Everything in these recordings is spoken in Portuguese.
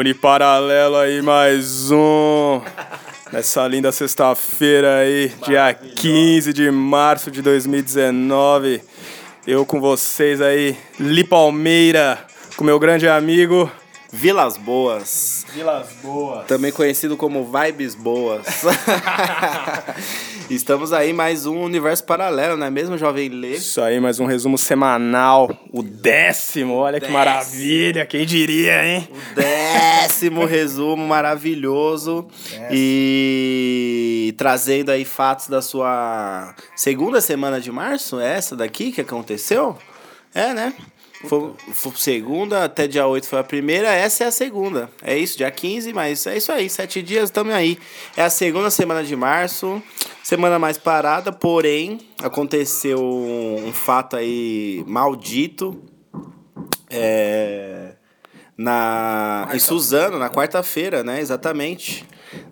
Uniparalelo aí, mais um. Nessa linda sexta-feira aí, dia 15 de março de 2019. Eu com vocês aí, Li Palmeira, com meu grande amigo. Vilas Boas, Vilas Boas. também conhecido como Vibes Boas. Estamos aí mais um universo paralelo, não é mesmo, Jovem Lê? Isso aí, mais um resumo semanal. O décimo, olha que Décimo. maravilha, quem diria, hein? Décimo resumo maravilhoso e trazendo aí fatos da sua segunda semana de março, é essa daqui que aconteceu? É, né? Foi, foi segunda, até dia 8 foi a primeira, essa é a segunda. É isso, dia 15, mas é isso aí, sete dias, estamos aí. É a segunda semana de março, semana mais parada, porém, aconteceu um fato aí maldito. É na em Suzano, na quarta-feira, né? Exatamente.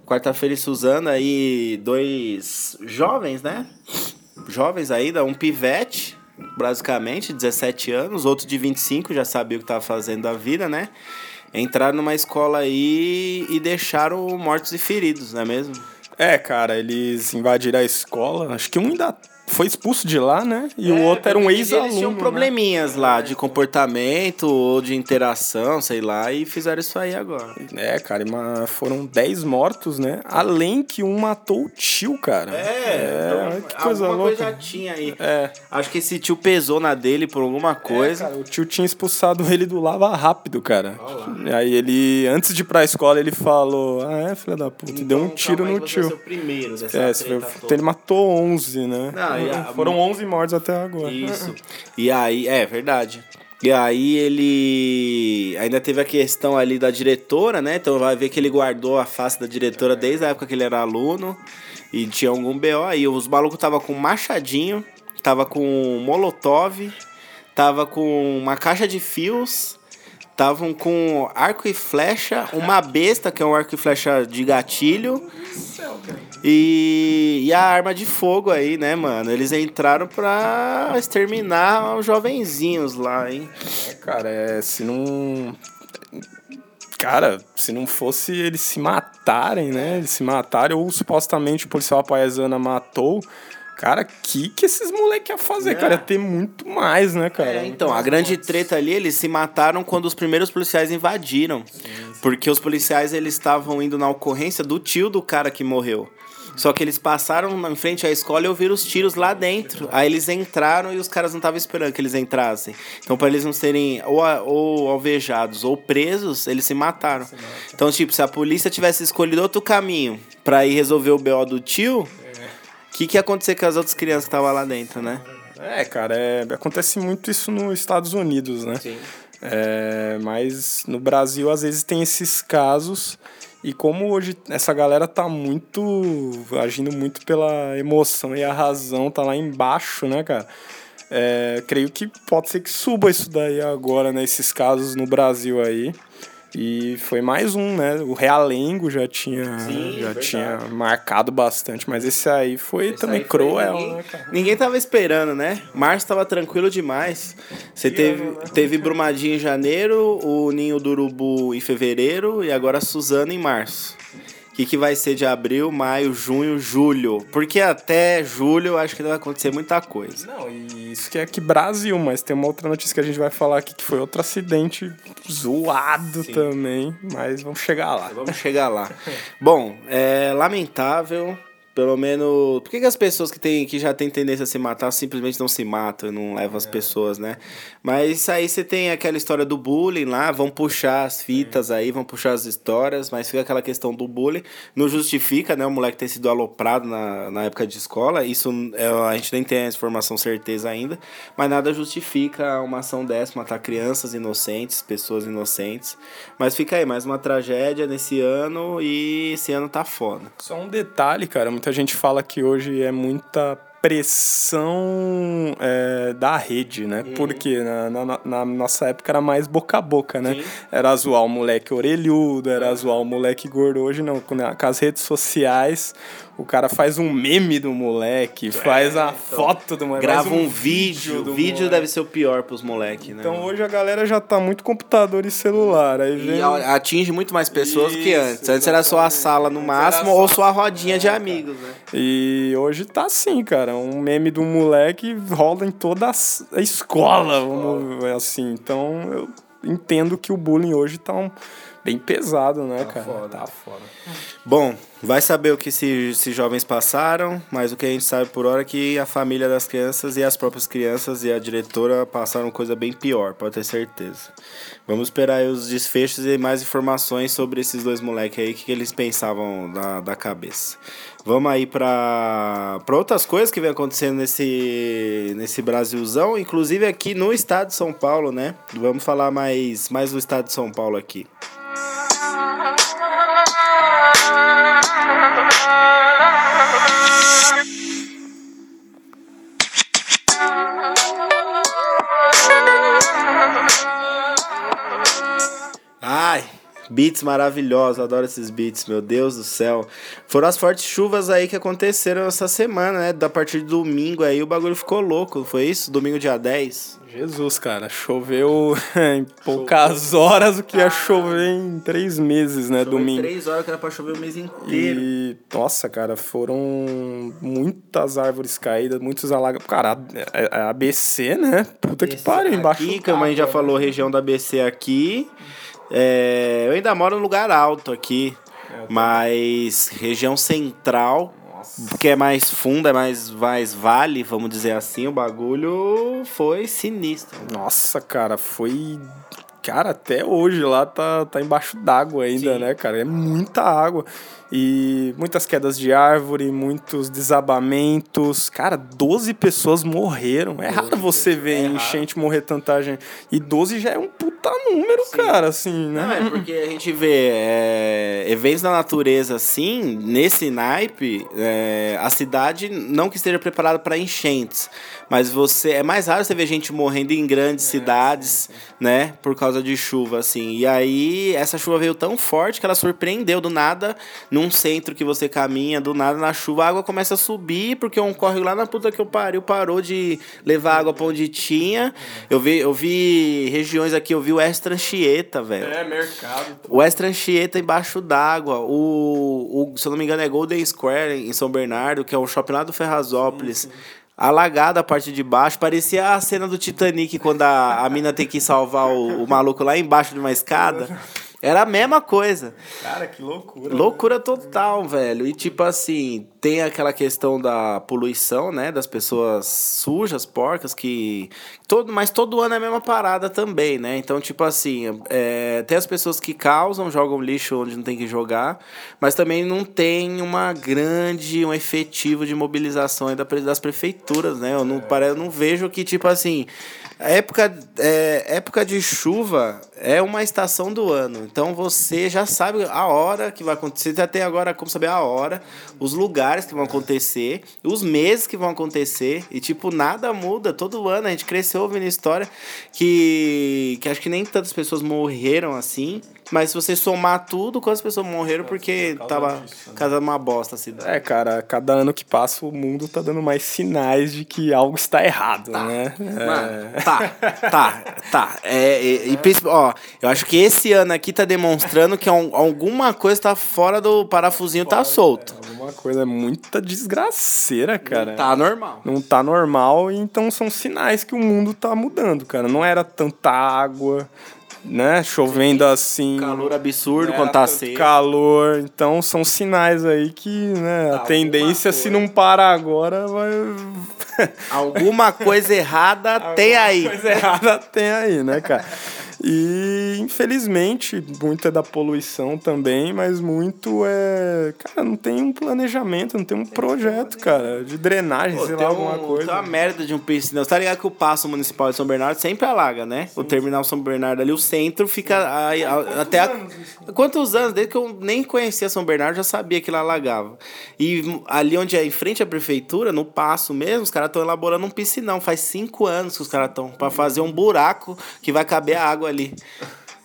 Quarta-feira em Suzano, aí dois jovens, né? Jovens ainda, um pivete, basicamente, 17 anos, outro de 25, já sabia o que estava fazendo da vida, né? Entraram numa escola aí e deixaram mortos e feridos, não é mesmo? É, cara, eles invadiram a escola. Acho que um ainda foi expulso de lá, né? E o outro era um Eles tinham ex-aluno. né? probleminhas lá de comportamento ou de interação, sei lá, e fizeram isso aí agora. É, cara, foram 10 mortos, né? Além que um matou o tio, cara. É, que coisa alguma louca. coisa já tinha aí. É. Acho que esse tio pesou na dele por alguma coisa. É, cara, o tio tinha expulsado ele do lava rápido, cara. E aí ele, antes de ir pra escola, ele falou: Ah, é, filha da puta, e deu um tiro calma aí, no tio. primeiro dessa É, esse foi- treta ele matou 11, né? Não, e a- Foram 11 mortos até agora. Isso. E aí, é verdade. E aí ele ainda teve a questão ali da diretora, né? Então vai ver que ele guardou a face da diretora desde a época que ele era aluno. E tinha algum BO aí. Os malucos tava com machadinho, tava com molotov, tava com uma caixa de fios, estavam com arco e flecha, uma besta, que é um arco e flecha de gatilho. E, e a arma de fogo aí, né, mano? Eles entraram pra exterminar os jovenzinhos lá, hein? É, cara, é, se não. Cara, se não fosse eles se matarem, né? Eles se matarem, ou supostamente o policial paisana matou. Cara, que que esses moleques iam fazer, É. cara? Ia ter muito mais, né, cara? É, então, a grande treta ali, eles se mataram quando os primeiros policiais invadiram. Porque os policiais, eles estavam indo na ocorrência do tio do cara que morreu. Só que eles passaram em frente à escola e ouviram os tiros lá dentro. Aí eles entraram e os caras não estavam esperando que eles entrassem. Então, para eles não serem ou, ou alvejados ou presos, eles se mataram. Então, tipo, se a polícia tivesse escolhido outro caminho pra ir resolver o BO do tio, que, que ia acontecer com as outras crianças que estavam lá dentro, né? É, cara, é, acontece muito isso nos Estados Unidos, né? Sim. É, mas no Brasil, às vezes, tem esses casos. E como hoje essa galera tá muito. agindo muito pela emoção e a razão, tá lá embaixo, né, cara? É, creio que pode ser que suba isso daí agora, né? Esses casos no Brasil aí. E foi mais um, né? O Realengo já tinha, Sim, já verdade. tinha marcado bastante, mas esse aí foi Esse também aí foi cruel, ninguém, né, cara? Ninguém tava esperando, né? Março tava tranquilo demais. Você teve, ano, né? teve Brumadinho em janeiro, o Ninho do Urubu em fevereiro e agora a Suzana em março. O que, que vai ser de abril, maio, junho, julho? Porque até julho eu acho que não vai acontecer muita coisa. Não, e isso que é aqui Brasil, mas tem uma outra notícia que a gente vai falar aqui que foi outro acidente zoado também, mas vamos chegar lá. Vamos chegar lá. Bom, é lamentável. Pelo menos. Por que, que as pessoas que, tem, que já têm tendência a se matar simplesmente não se matam e não levam as pessoas, né? Mas isso aí você tem aquela história do bullying lá, vão puxar as fitas aí, vão puxar as histórias, mas fica aquela questão do bullying. Não justifica, né, o moleque ter sido aloprado na, na época de escola. Isso é, a gente nem tem essa informação certeza ainda. Mas nada justifica uma ação dessa, matar crianças inocentes, pessoas inocentes. Mas fica aí, mais uma tragédia nesse ano e esse ano tá foda. Só um detalhe, cara, muita gente fala que hoje é muita pressão é, da rede, né? Uhum. Porque na, na, na, nossa época era mais boca a boca, né? Sim. Era zoar o moleque orelhudo, era zoar o moleque gordo. Hoje não, com as redes sociais o cara faz um meme do moleque, é, faz a então, foto do moleque. Grava um, um, vídeo. O vídeo moleque. deve ser o pior pros moleques, né? Então hoje a galera já tá muito computador e celular. Aí vem... E atinge muito mais pessoas Isso, que antes. Antes era só a sala no máximo ou só a rodinha é, de amigos, né? E hoje tá assim, cara. Um meme do moleque rola em toda a escola, vamos ver assim. Então eu entendo que o bullying hoje tá um bem pesado, né, tá cara? Foda. Tá foda. Bom, vai saber o que esses jovens passaram, mas o que a gente sabe por hora é que a família das crianças e as próprias crianças e a diretora passaram coisa bem pior, pode ter certeza. Vamos esperar os desfechos e mais informações sobre esses dois moleques aí, o que eles pensavam da, da cabeça. Vamos aí para outras coisas que vem acontecendo nesse, nesse Brasilzão, inclusive aqui no estado de São Paulo, né? Vamos falar mais, mais do estado de São Paulo aqui. Ai, beats maravilhosos, adoro esses beats, meu Deus do céu. Foram as fortes chuvas aí que aconteceram essa semana, né? Da partir de domingo aí o bagulho ficou louco, foi isso? Domingo dia 10. Jesus, cara, choveu em poucas horas o que ia chover em três meses, né? Choveu domingo. Em três horas que era pra chover o mês inteiro. E, nossa, cara, foram muitas árvores caídas, muitos alagamentos. Cara, a, a ABC, né? Puta ABC que pariu, embaixo. Aqui, como a gente já falou, região da ABC aqui. É, eu ainda moro num lugar alto aqui, é, mas região central porque é mais fundo, é mais, mais vale, vamos dizer assim, o bagulho foi sinistro. Nossa, cara, foi. Cara, até hoje lá tá, tá embaixo d'água ainda, Sim. né, cara? É muita água. E muitas quedas de árvore, muitos desabamentos. Cara, 12 pessoas morreram. É raro você ver é enchente morrer tanta gente. E 12 já é um puta número, Sim. cara, assim, né? Não, é porque a gente vê é, eventos da natureza assim, nesse naipe, é, a cidade não que esteja preparada para enchentes. Mas você. É mais raro você ver gente morrendo em grandes é, cidades, né? Por causa de chuva, assim. E aí, essa chuva veio tão forte que ela surpreendeu do nada num centro que você caminha, do nada na chuva, a água começa a subir, porque um córrego lá na puta que eu pariu parou de levar água pra onde tinha. Eu vi, eu vi regiões aqui, eu vi o Anchieta, velho. É, mercado. O Anchieta embaixo d'água. O, o, se eu não me engano, é Golden Square em São Bernardo, que é um shopping lá do Ferrazópolis. Sim, sim alagada a parte de baixo. Parecia a cena do Titanic quando a, a mina tem que salvar o, o maluco lá embaixo de uma escada. Era a mesma coisa. Cara, que loucura. Loucura né? total, velho. E tipo assim, tem aquela questão da poluição, né? Das pessoas sujas, porcas, que. Todo, mas todo ano é a mesma parada também, né? Então, tipo assim, é, tem as pessoas que causam, jogam lixo onde não tem que jogar, mas também não tem uma grande, um efetivo de mobilização das prefeituras, né? Eu não, é. eu não vejo que, tipo assim, a época, é, época de chuva é uma estação do ano. Então você já sabe a hora que vai acontecer. Até agora como saber a hora, os lugares que vão acontecer, os meses que vão acontecer. E, tipo, nada muda. Todo ano a gente cresceu ouvindo história que, que acho que nem tantas pessoas morreram assim. Mas se você somar tudo, quantas pessoas morreram porque tava disso, né? casa uma bosta a cidade. É, cara, cada ano que passa o mundo tá dando mais sinais de que algo está errado, tá. né? Mano, é... Tá, tá, tá. É, e, e, ó, eu acho que esse ano aqui tá demonstrando que alguma coisa tá fora do parafusinho, tá fora, tá solto. É, alguma coisa, é muita desgraceira, cara. Não tá normal. Não tá normal, então são sinais que o mundo tá mudando, cara. Não era tanta água, né? Chovendo Sim. assim. Calor absurdo quando tá seco. Calor. Então são sinais aí que, né? A tendência, se não parar agora, vai. Alguma coisa errada tem aí. Alguma coisa errada tem aí, né, cara? E, infelizmente, muito é da poluição também, mas muito é. Cara, não tem um planejamento, não tem um projeto, cara, de drenagem, Pô, sei tem lá, um- alguma coisa. Tem uma merda de um piscinão. Você tá ligado que o Passo Municipal de São Bernardo sempre alaga, né? O Terminal São Bernardo ali, o centro fica aí, a- até... A... Quantos anos? Desde que eu nem conhecia São Bernardo, já sabia que lá alagava. E ali onde é em frente à prefeitura, no Passo mesmo, os caras estão elaborando um piscinão. Faz cinco anos que os caras estão pra fazer um buraco que vai caber a água ali.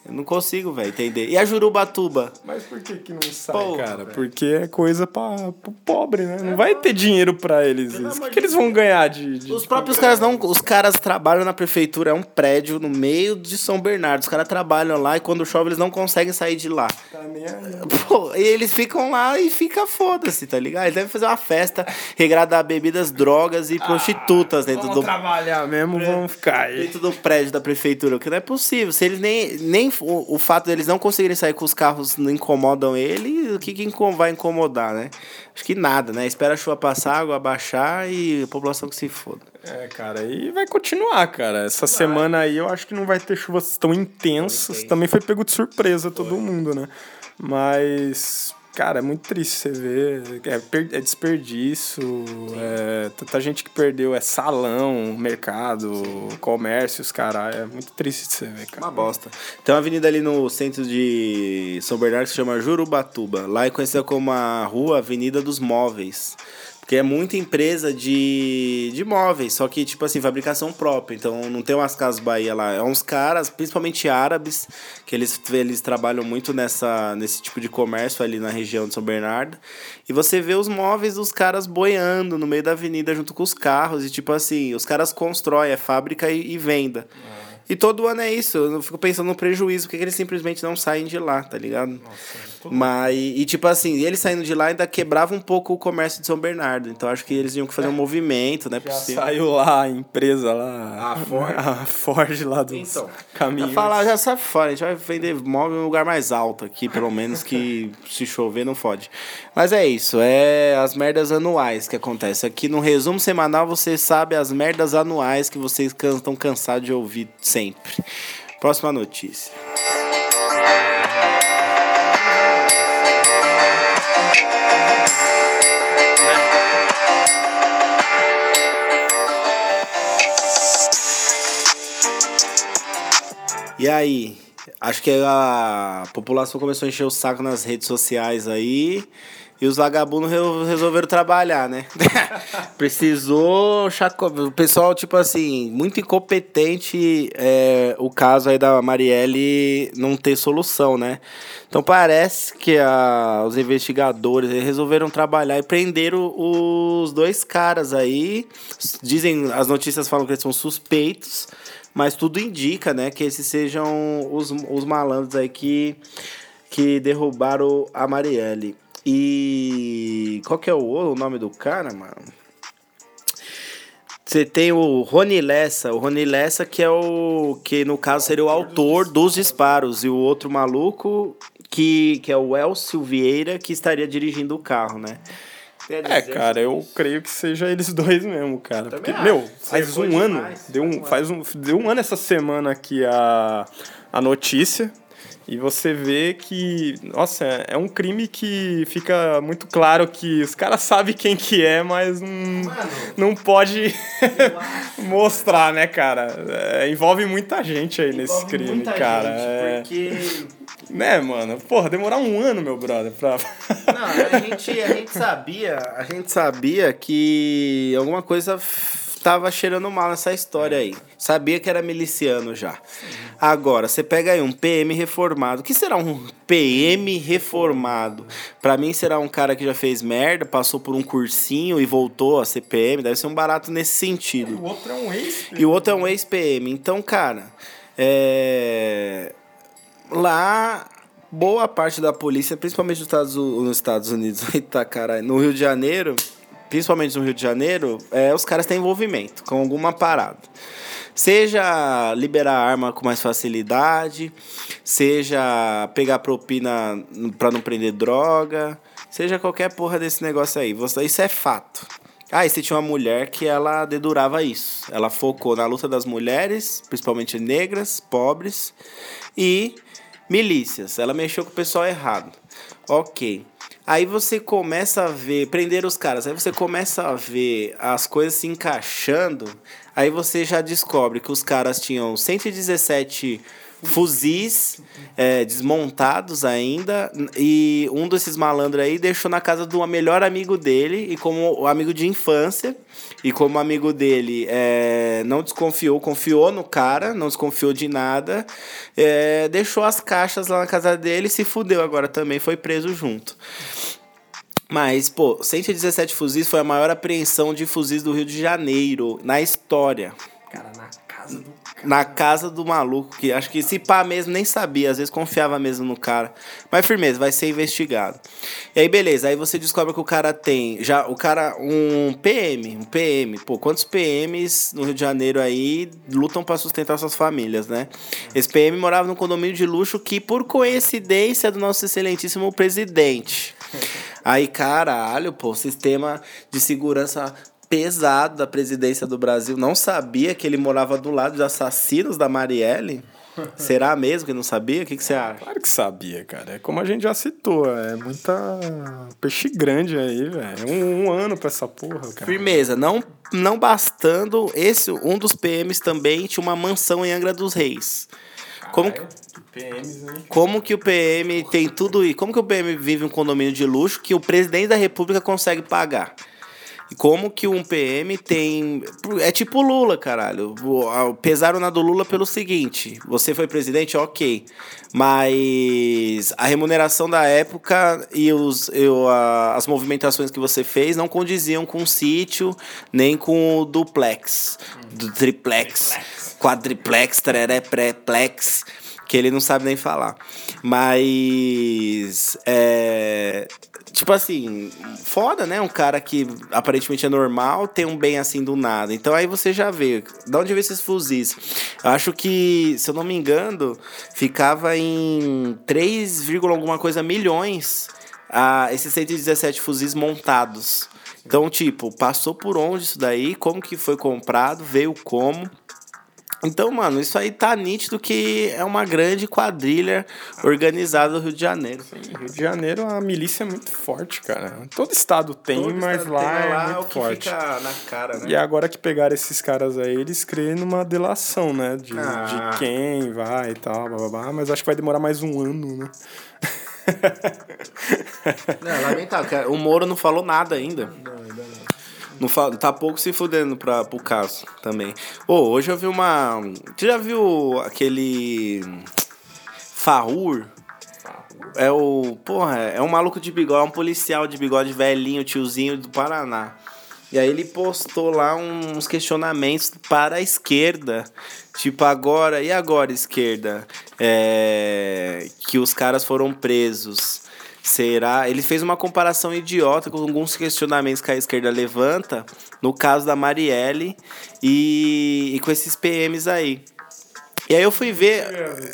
Eu não consigo, velho, entender. E a Jurubatuba? Mas por que que não sai, Pô, cara? velho. Porque é coisa pra, pro pobre, né? Não vai ter dinheiro pra eles. O que, que eles vão ganhar de... de Os próprios caras não. Os caras trabalham na prefeitura, é um prédio no meio de São Bernardo. Os caras trabalham lá e quando chove eles não conseguem sair de lá. Tá nem aí. Pô, e eles ficam lá e fica foda-se, tá ligado? Eles devem fazer uma festa regrada a bebidas, drogas e prostitutas dentro Vamos do. trabalhar mesmo, vamos ficar aí. Dentro do prédio da prefeitura, o que não é possível. Se eles nem. nem o, o fato deles não conseguirem sair com os carros não incomodam ele, o que, que vai incomodar, né? Acho que nada, né? Espera a chuva passar, a água baixar e a população que se foda. É, cara, e vai continuar, cara. Essa semana aí eu acho que não vai ter chuvas tão intensas. Também foi pego de surpresa todo mundo, né? Mas, cara, é muito triste você ver. É, é desperdício, é tanta gente que perdeu. É salão, mercado, comércio, os caras. É muito triste de você ver, cara. Uma bosta. Tem uma avenida ali no centro de São Bernardo que se chama Jurubatuba. Lá é conhecida como a Rua Avenida dos Móveis. Porque é muita empresa de, de móveis, só que, tipo assim, fabricação própria. Então, não tem umas Casas Bahia lá. É uns caras, principalmente árabes, que eles, eles trabalham muito nessa, nesse tipo de comércio ali na região de São Bernardo. E você vê os móveis dos caras boiando no meio da avenida junto com os carros. E, tipo assim, os caras constroem, é fábrica e, e venda. E todo ano é isso. Eu fico pensando no prejuízo, porque eles simplesmente não saem de lá, tá ligado? Mas, e tipo assim, eles saindo de lá ainda quebrava um pouco o comércio de São Bernardo. Então acho que eles tinham que fazer um movimento, né? Já possível. saiu lá a empresa lá. A Ford. A Ford lá dos Então, caminhos. Já falar, já sai fora, a gente vai vender móvel em um lugar mais alto aqui, pelo menos que se chover não fode. Mas é isso, é as merdas anuais que acontecem. Aqui no resumo semanal você sabe as merdas anuais que vocês estão cansados de ouvir sempre. Próxima notícia. E aí? Acho que a população começou a encher o saco nas redes sociais aí. E os vagabundos re- resolveram trabalhar, né? Precisou. O pessoal, tipo assim, muito incompetente é, o caso aí da Marielle não ter solução, né? Então parece que a, os investigadores resolveram trabalhar e prenderam os dois caras aí. Dizem, as notícias falam que eles são suspeitos. Mas tudo indica, né, que esses sejam os, os malandros aí que, que derrubaram a Marielle. E qual que é o, o nome do cara, mano? Você tem o Rony Lessa, o Rony Lessa que é o que no caso seria o autor dos disparos e o outro maluco que, que é o Elcio Vieira que estaria dirigindo o carro, né? É, dizer, cara, eu creio que seja eles dois mesmo, cara. Porque, meu, faz um ano. demais, Deu um, faz um, deu um ano essa semana aqui a, a notícia. E você vê que, nossa, é- um crime que fica muito claro que os caras sabem quem que é, mas não, não pode mostrar, né, cara? É, envolve muita gente aí nesse envolve crime, muita cara. gente, é, Porque Né, mano? Porra, demorar um ano, meu brother, pra. Não, a gente, a gente sabia, a gente sabia que alguma coisa tava cheirando mal nessa história aí. Sabia que era miliciano já. Agora, você pega aí um PM reformado. O que será um PM reformado? Pra mim será um cara que já fez merda, passou por um cursinho e voltou a ser PM. Deve ser um barato nesse sentido. O outro é um ex. E o outro é um ex-PM. Então, cara, é... lá boa parte da polícia, principalmente nos Estados, nos Estados Unidos, eita caralho, no Rio de Janeiro, principalmente no Rio de Janeiro, é, os caras têm envolvimento com alguma parada. Seja liberar arma com mais facilidade, seja pegar propina pra não prender droga, seja qualquer porra desse negócio aí. Você- Isso é fato. Ah, e você tinha uma mulher que ela dedurava isso. Ela focou na luta das mulheres, principalmente negras, pobres, e milícias. Ela mexeu com o pessoal errado. Ok. Aí você começa a ver, prender os caras, aí você começa a ver as coisas se encaixando, aí você já descobre que os caras tinham 117 fuzis é, desmontados ainda. E um desses malandros aí deixou na casa do melhor amigo dele, e como amigo de infância. E como amigo dele é, não desconfiou, confiou no cara, não desconfiou de nada, é, deixou as caixas lá na casa dele se fudeu agora também, foi preso junto. Mas, pô, 117 fuzis foi a maior apreensão de fuzis do Rio de Janeiro na história. Cara, na casa do na casa do maluco, que acho que se pá mesmo nem sabia, às vezes confiava mesmo no cara. Mas firmeza, vai ser investigado. E aí, beleza, aí você descobre que o cara tem, já, o cara, um PM, um PM, pô, quantos PMs no Rio de Janeiro aí lutam para sustentar suas famílias, né? Esse PM morava num condomínio de luxo que, por coincidência do nosso excelentíssimo presidente. Aí, caralho, pô, sistema de segurança pesado da presidência do Brasil. Não sabia que ele morava do lado de assassinos da Marielle? Será mesmo que não sabia? O que, que você acha? Claro que sabia, cara. É como a gente já citou, é muita peixe grande aí, velho. Um, um, ano pra essa porra, cara. Firmeza. Não, não bastando, esse um dos PMs também tinha uma mansão em Angra dos Reis. Como PMs, como que o PM tem tudo isso? Como que o PM vive um condomínio de luxo que o presidente da república consegue pagar? Como que um PM tem. É tipo Lula, caralho. Pesaram na do Lula pelo seguinte: você foi presidente, ok. Mas a remuneração da época e os, eu, a, as movimentações que você fez não condiziam com o sítio, nem com o duplex, do triplex, triplex. quadriplex, trereplex que ele não sabe nem falar. Mas. É, tipo assim, foda, né? Um cara que aparentemente é normal, tem um bem assim do nada. Então aí você já vê. De onde veio esses fuzis? Eu acho que, se eu não me engano, ficava em 3, alguma coisa milhões a esses 117 fuzis montados. Então, tipo, passou por onde isso daí? Como que foi comprado? Veio como? Então, mano, isso aí tá nítido que é uma grande quadrilha organizada do Rio de Janeiro. Sim, Rio de Janeiro, a milícia é muito forte, cara. Todo estado tem, Todo mas estado lá tem, é lá muito é o que forte. Fica na cara, né? E agora que pegaram esses caras aí, eles creem numa delação, né? De, ah. de quem vai e tal, blá, blá, blá. Mas acho que vai demorar mais um ano, né? não, é lamentável. O Moro não falou nada ainda. Não, ainda não. Fala, tá pouco se fudendo pra, pro caso também. Ô, oh, hoje eu vi uma. Você já viu aquele. Farur? É o. Porra, é um maluco de bigode, é um policial de bigode velhinho, tiozinho do Paraná. E aí ele postou lá uns questionamentos para a esquerda. Tipo, agora, e agora, esquerda? É, que os caras foram presos. Será? Ele fez uma comparação idiota com alguns questionamentos que a esquerda levanta, no caso da Marielle e, e com esses PMs aí. E aí eu fui ver,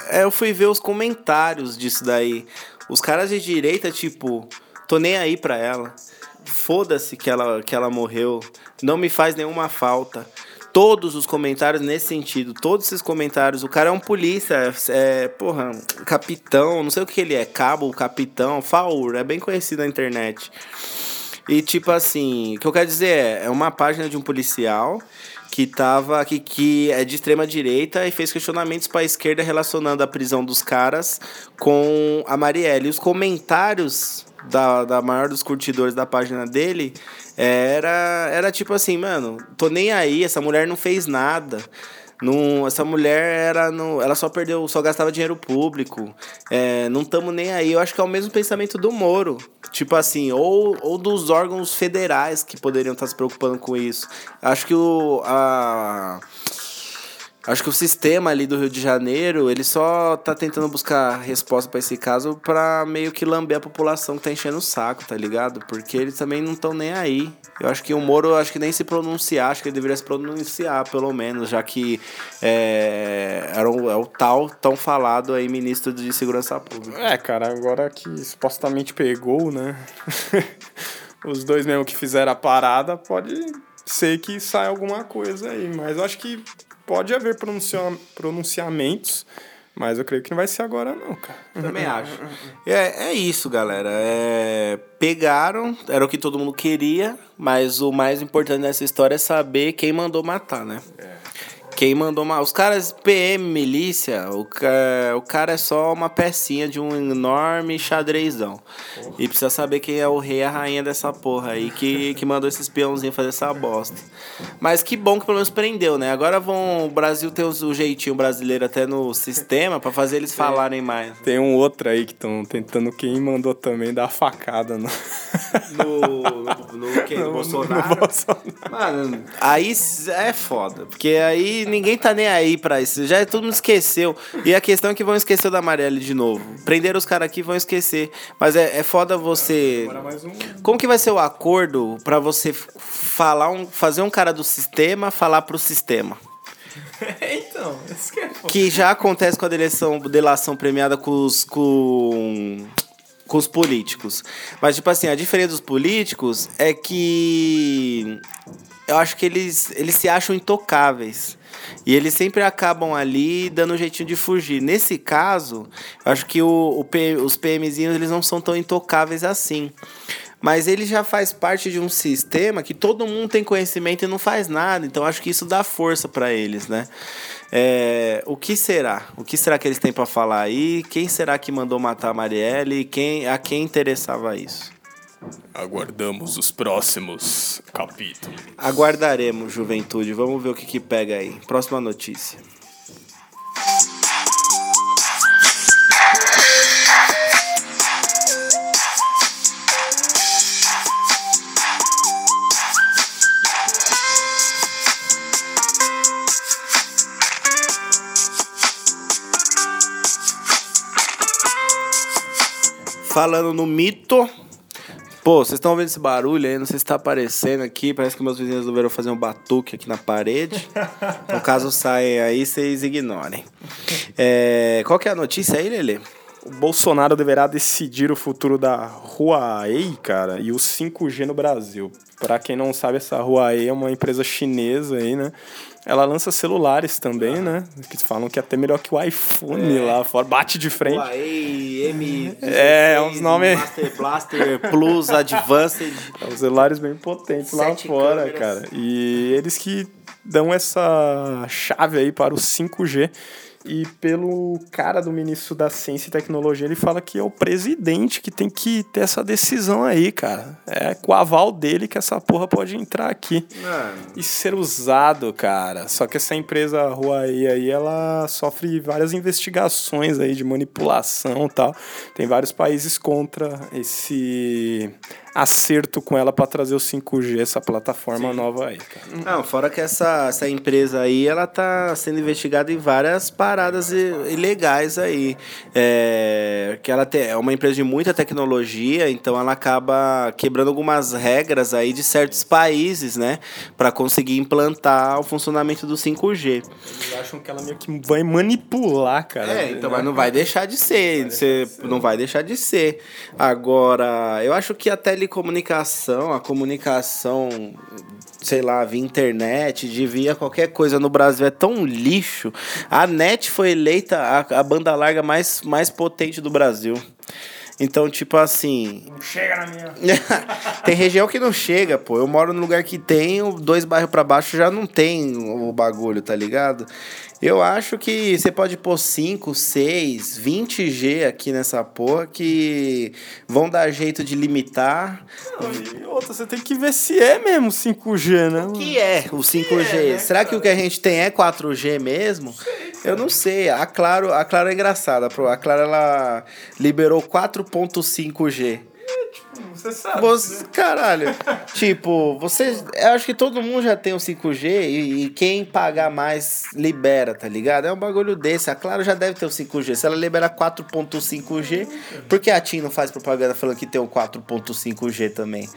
é, eu fui ver os comentários disso daí. Os caras de direita, tipo, tô nem aí pra ela. Foda-se que ela, que ela morreu. Não me faz nenhuma falta todos os comentários nesse sentido. Todos esses comentários. O cara é um polícia, é, porra, capitão, não sei o que ele é, cabo, capitão, Faur, é bem conhecido na internet. E tipo assim, o que eu quero dizer é, é uma página de um policial que tava que, que é de extrema direita e fez questionamentos para a esquerda relacionando a prisão dos caras com a Marielle. E os comentários da, da maior dos curtidores da página dele era, era tipo assim, mano, tô nem aí, essa mulher não fez nada. Não, essa mulher era no, ela só perdeu, só gastava dinheiro público. É, não estamos nem aí. Eu acho que é o mesmo pensamento do Moro. Tipo assim, ou, ou dos órgãos federais que poderiam estar se preocupando com isso. Acho que o. A, Acho que o sistema ali do Rio de Janeiro, ele só tá tentando buscar resposta para esse caso para meio que lamber a população que tá enchendo o saco, tá ligado? Porque eles também não estão nem aí. Eu acho que o Moro, acho que nem se pronunciar, acho que ele deveria se pronunciar, pelo menos, já que é, era o, é o tal tão falado aí ministro de Segurança Pública. É, cara, agora que supostamente pegou, né? os dois mesmo que fizeram a parada, pode ser que saia alguma coisa aí. Mas eu acho que pode haver pronuncia pronunciamentos. Mas eu creio que não vai ser agora, não, cara. Também acho. É, é isso, galera. É, pegaram, era o que todo mundo queria, mas o mais importante nessa história é saber quem mandou matar, né? É. Quem mandou mal? Os caras, PM, milícia, o, o cara é só uma pecinha de um enorme xadrezão. Porra. E precisa saber quem é o rei e a rainha dessa porra aí que, que mandou esses peãozinhos fazer essa bosta. Mas que bom que pelo menos prendeu, né? Agora vão. O Brasil tem o jeitinho brasileiro até no sistema para fazer eles falarem mais. Tem um outro aí que estão tentando quem mandou também dar facada no. No. No, no, no, no Bolsonaro? No Bolsonaro. Mano, aí é foda. Porque aí ninguém tá nem aí pra isso. Já todo mundo esqueceu. E a questão é que vão esquecer da Marielle de novo. Prenderam os caras aqui vão esquecer. Mas é, é foda você. Como que vai ser o acordo pra você falar um, fazer um cara do sistema falar pro sistema? então, isso que é foda. Que já acontece com a delação, delação premiada com os. Com com os políticos. Mas, tipo assim, a diferença dos políticos é que eu acho que eles, eles se acham intocáveis. E eles sempre acabam ali dando um jeitinho de fugir. Nesse caso, acho que o, o P, os PMzinhos eles não são tão intocáveis assim. Mas ele já faz parte de um sistema que todo mundo tem conhecimento e não faz nada. Então acho que isso dá força para eles, né? É, o que será? O que será que eles têm para falar aí? Quem será que mandou matar a Marielle? Quem, a quem interessava isso? Aguardamos os próximos capítulos. Aguardaremos, juventude. Vamos ver o que, que pega aí. Próxima notícia. Falando no mito, Pô, vocês estão vendo esse barulho aí? Não sei se tá aparecendo aqui. Parece que meus vizinhos resolveram fazer um batuque aqui na parede. No caso saem aí, vocês ignorem. É, qual que é a notícia aí, Lele? O Bolsonaro deverá decidir o futuro da Huawei, cara, e o 5G no Brasil. Para quem não sabe, essa Huawei é uma empresa chinesa aí, né? Ela lança celulares também, ah. né? Que falam que é até melhor que o iPhone é. lá fora. Bate de frente. Huawei, M. É, uns nomes. Master Blaster Plus, Advanced. É, os celulares bem potentes lá fora, câmeras. cara. E eles que dão essa chave aí para o 5G. E pelo cara do ministro da Ciência e Tecnologia, ele fala que é o presidente que tem que ter essa decisão aí, cara. É com o aval dele que essa porra pode entrar aqui Mano. e ser usado, cara. Só que essa empresa Huawei aí, ela sofre várias investigações aí de manipulação e tal. Tem vários países contra esse acerto com ela para trazer o 5G, essa plataforma Sim. nova aí, cara. Não, fora que essa, essa empresa aí, ela tá sendo investigada em várias paradas ilegais aí. É, que ela tem, é uma empresa de muita tecnologia, então ela acaba quebrando algumas regras aí de certos países, né? para conseguir implantar o funcionamento do 5G. Eles acham que ela meio que vai manipular, cara. É, então, mas não vai deixar de ser. Não vai deixar, de ser. Não vai deixar de ser. Agora, eu acho que até telecomunicação, a comunicação, sei lá, via internet, de via qualquer coisa no Brasil é tão lixo. A NET foi eleita a, a banda larga mais, mais potente do Brasil. Então, tipo assim. Não chega na minha. tem região que não chega, pô. Eu moro num lugar que tem, dois bairros para baixo já não tem o bagulho, tá ligado? Eu acho que você pode pôr 5, 6, 20G aqui nessa porra que vão dar jeito de limitar. Não, e outra, você tem que ver se é mesmo 5G, né? O que é o 5G? É, né, Será cara? que o que a gente tem é 4G mesmo? Sei, Eu não sei. A Claro, a Claro é engraçada. A Claro ela liberou 4.5G. Você sabe. Você, né? Caralho. tipo, você. Eu acho que todo mundo já tem o 5G e, e, quem pagar mais libera, tá ligado? É um bagulho desse. A Claro já deve ter o 5G. Se ela liberar 4.5G, por que a TIM não faz propaganda falando que tem o 4.5G também?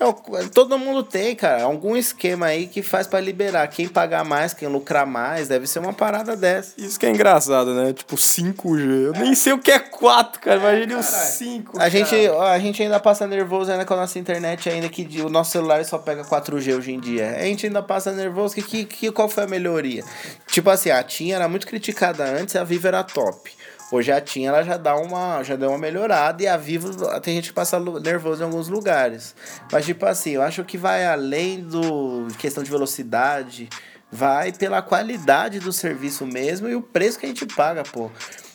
É, todo mundo tem, cara, algum esquema aí que faz pra liberar. Quem pagar mais, quem lucrar mais, deve ser uma parada dessa. Isso que é engraçado, né? Tipo, 5G. Eu nem sei o que é 4, cara. Imagine o 5. A gente, a gente ainda passa nervoso ainda com a nossa internet, ainda que o nosso celular só pega 4G hoje em dia. A gente ainda passa nervoso, que, que, que qual foi a melhoria? Tipo assim, a TIM era muito criticada antes a Vivo era top. Hoje a TIM ela já dá uma, já deu uma melhorada e a Vivo tem gente que passa nervoso em alguns lugares. Mas tipo assim, eu acho que vai além do questão de velocidade, vai pela qualidade do serviço mesmo e o preço que a gente paga, pô.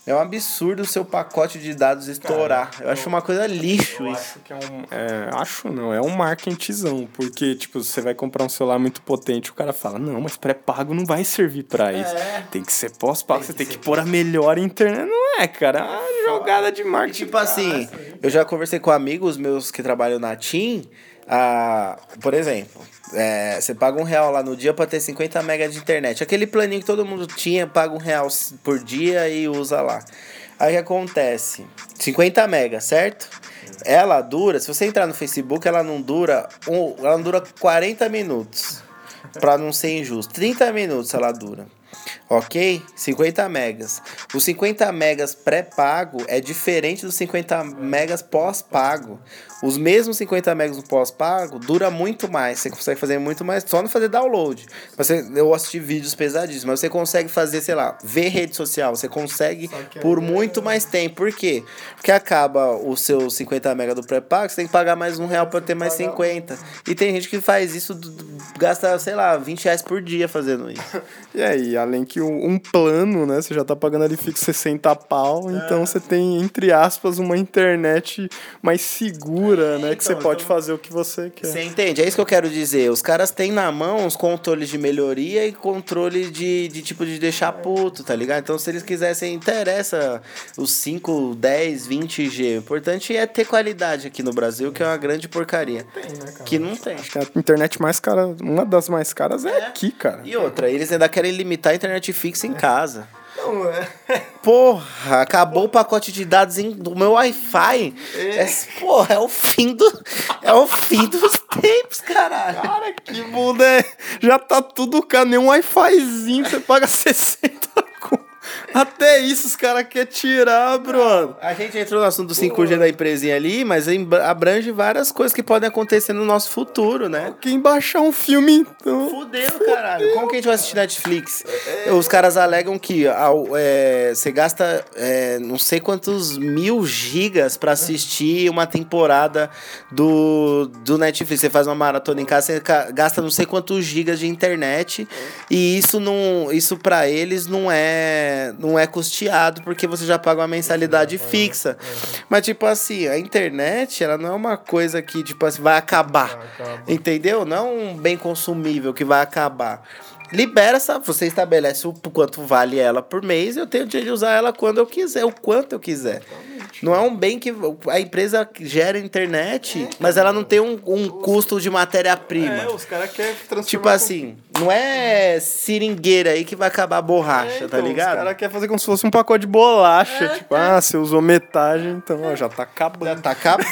É um absurdo o seu pacote de dados estourar. eu acho uma coisa lixo Eu isso. acho que é um. É, acho não, é um marketingzão. Porque, tipo, você vai comprar um celular muito potente, o cara fala, não, mas pré-pago não vai servir pra isso. É. Tem que ser pós-pago, você tem que pôr a melhor internet. Não é, cara. É uma jogada de E marketing. tipo assim, eu já conversei com amigos meus que trabalham na TIM. Ah, por exemplo, é, você paga um real lá no dia pra ter 50 megas de internet. Aquele planinho que todo mundo tinha, paga um real por dia e usa lá. Aí que acontece? 50 megas, certo? Ela dura, se você entrar no Facebook, ela não dura, um, ela não dura 40 minutos. Pra não ser injusto. 30 minutos ela dura. Ok? 50 megas. Os 50 megas pré-pago é diferente dos 50 megas pós-pago. Os mesmos 50 megas no pós-pago dura muito mais. Você consegue fazer muito mais só não fazer download. Você, eu assisti vídeos pesadíssimos, mas você consegue fazer, sei lá, ver rede social. Você consegue por muito mais tempo. Por quê? Porque acaba o seu 50 mega do pré-pago, você tem que pagar mais um real para ter mais 50. E tem gente que faz isso, gasta, sei lá, 20 reais por dia fazendo isso. E aí, além que um, plano, né? Você já tá pagando ali fixo 60 pau, então você tem, entre aspas, uma internet mais segura, né? que você então, pode então- fazer o que você quer. Você entende? É isso que eu quero dizer. Os caras têm na mão os controles de melhoria e controle de, de tipo de deixar puto, tá ligado? Então, se eles quisessem, interessa os 5, 10, 20 G. O importante é ter qualidade aqui no Brasil, que é uma grande porcaria. Que não tem. Acho que a internet mais cara, uma das mais caras é, aqui, cara. E outra, eles ainda querem limitar a internet fixa em casa. Não, é. Porra, acabou o pacote de dados em- do meu Wi-Fi. É, porra, é o fim do. É o fim dos tempos, caralho. Cara, que mundo é. Já tá tudo caro, nem um Wi-Fizinho, você paga 60 com. Até isso os caras querem tirar, Bruno. A gente entrou no assunto do 5G da empresinha ali, mas abrange várias coisas que podem acontecer no nosso futuro, né? Quem baixar um filme, então. Fudeu, caralho. Como que a gente vai assistir Netflix? Os caras alegam que ao- é, você gasta é, não sei quantos mil gigas pra assistir uma temporada do, do Netflix. Você faz uma maratona em casa, você gasta não sei quantos gigas de internet. E isso não. Isso pra eles não é. Não é custeado, porque você já paga uma mensalidade fixa. Mas, tipo assim, a internet, ela não é uma coisa que, tipo assim, vai acabar. Entendeu? Não é um bem consumível que vai acabar. Libera essa, você estabelece o quanto vale ela por mês, eu tenho o direito de usar ela quando eu quiser, o quanto eu quiser. Não é um bem que a empresa gera internet, mas ela não tem um, um custo de matéria-prima. É, os caras querem transformar. Tipo assim, não é seringueira aí que vai acabar a borracha, tá Então, ligado? Os caras querem fazer como se fosse um pacote de bolacha. tipo, ah, você usou metade, então ó, já tá acabando. Tá acabando.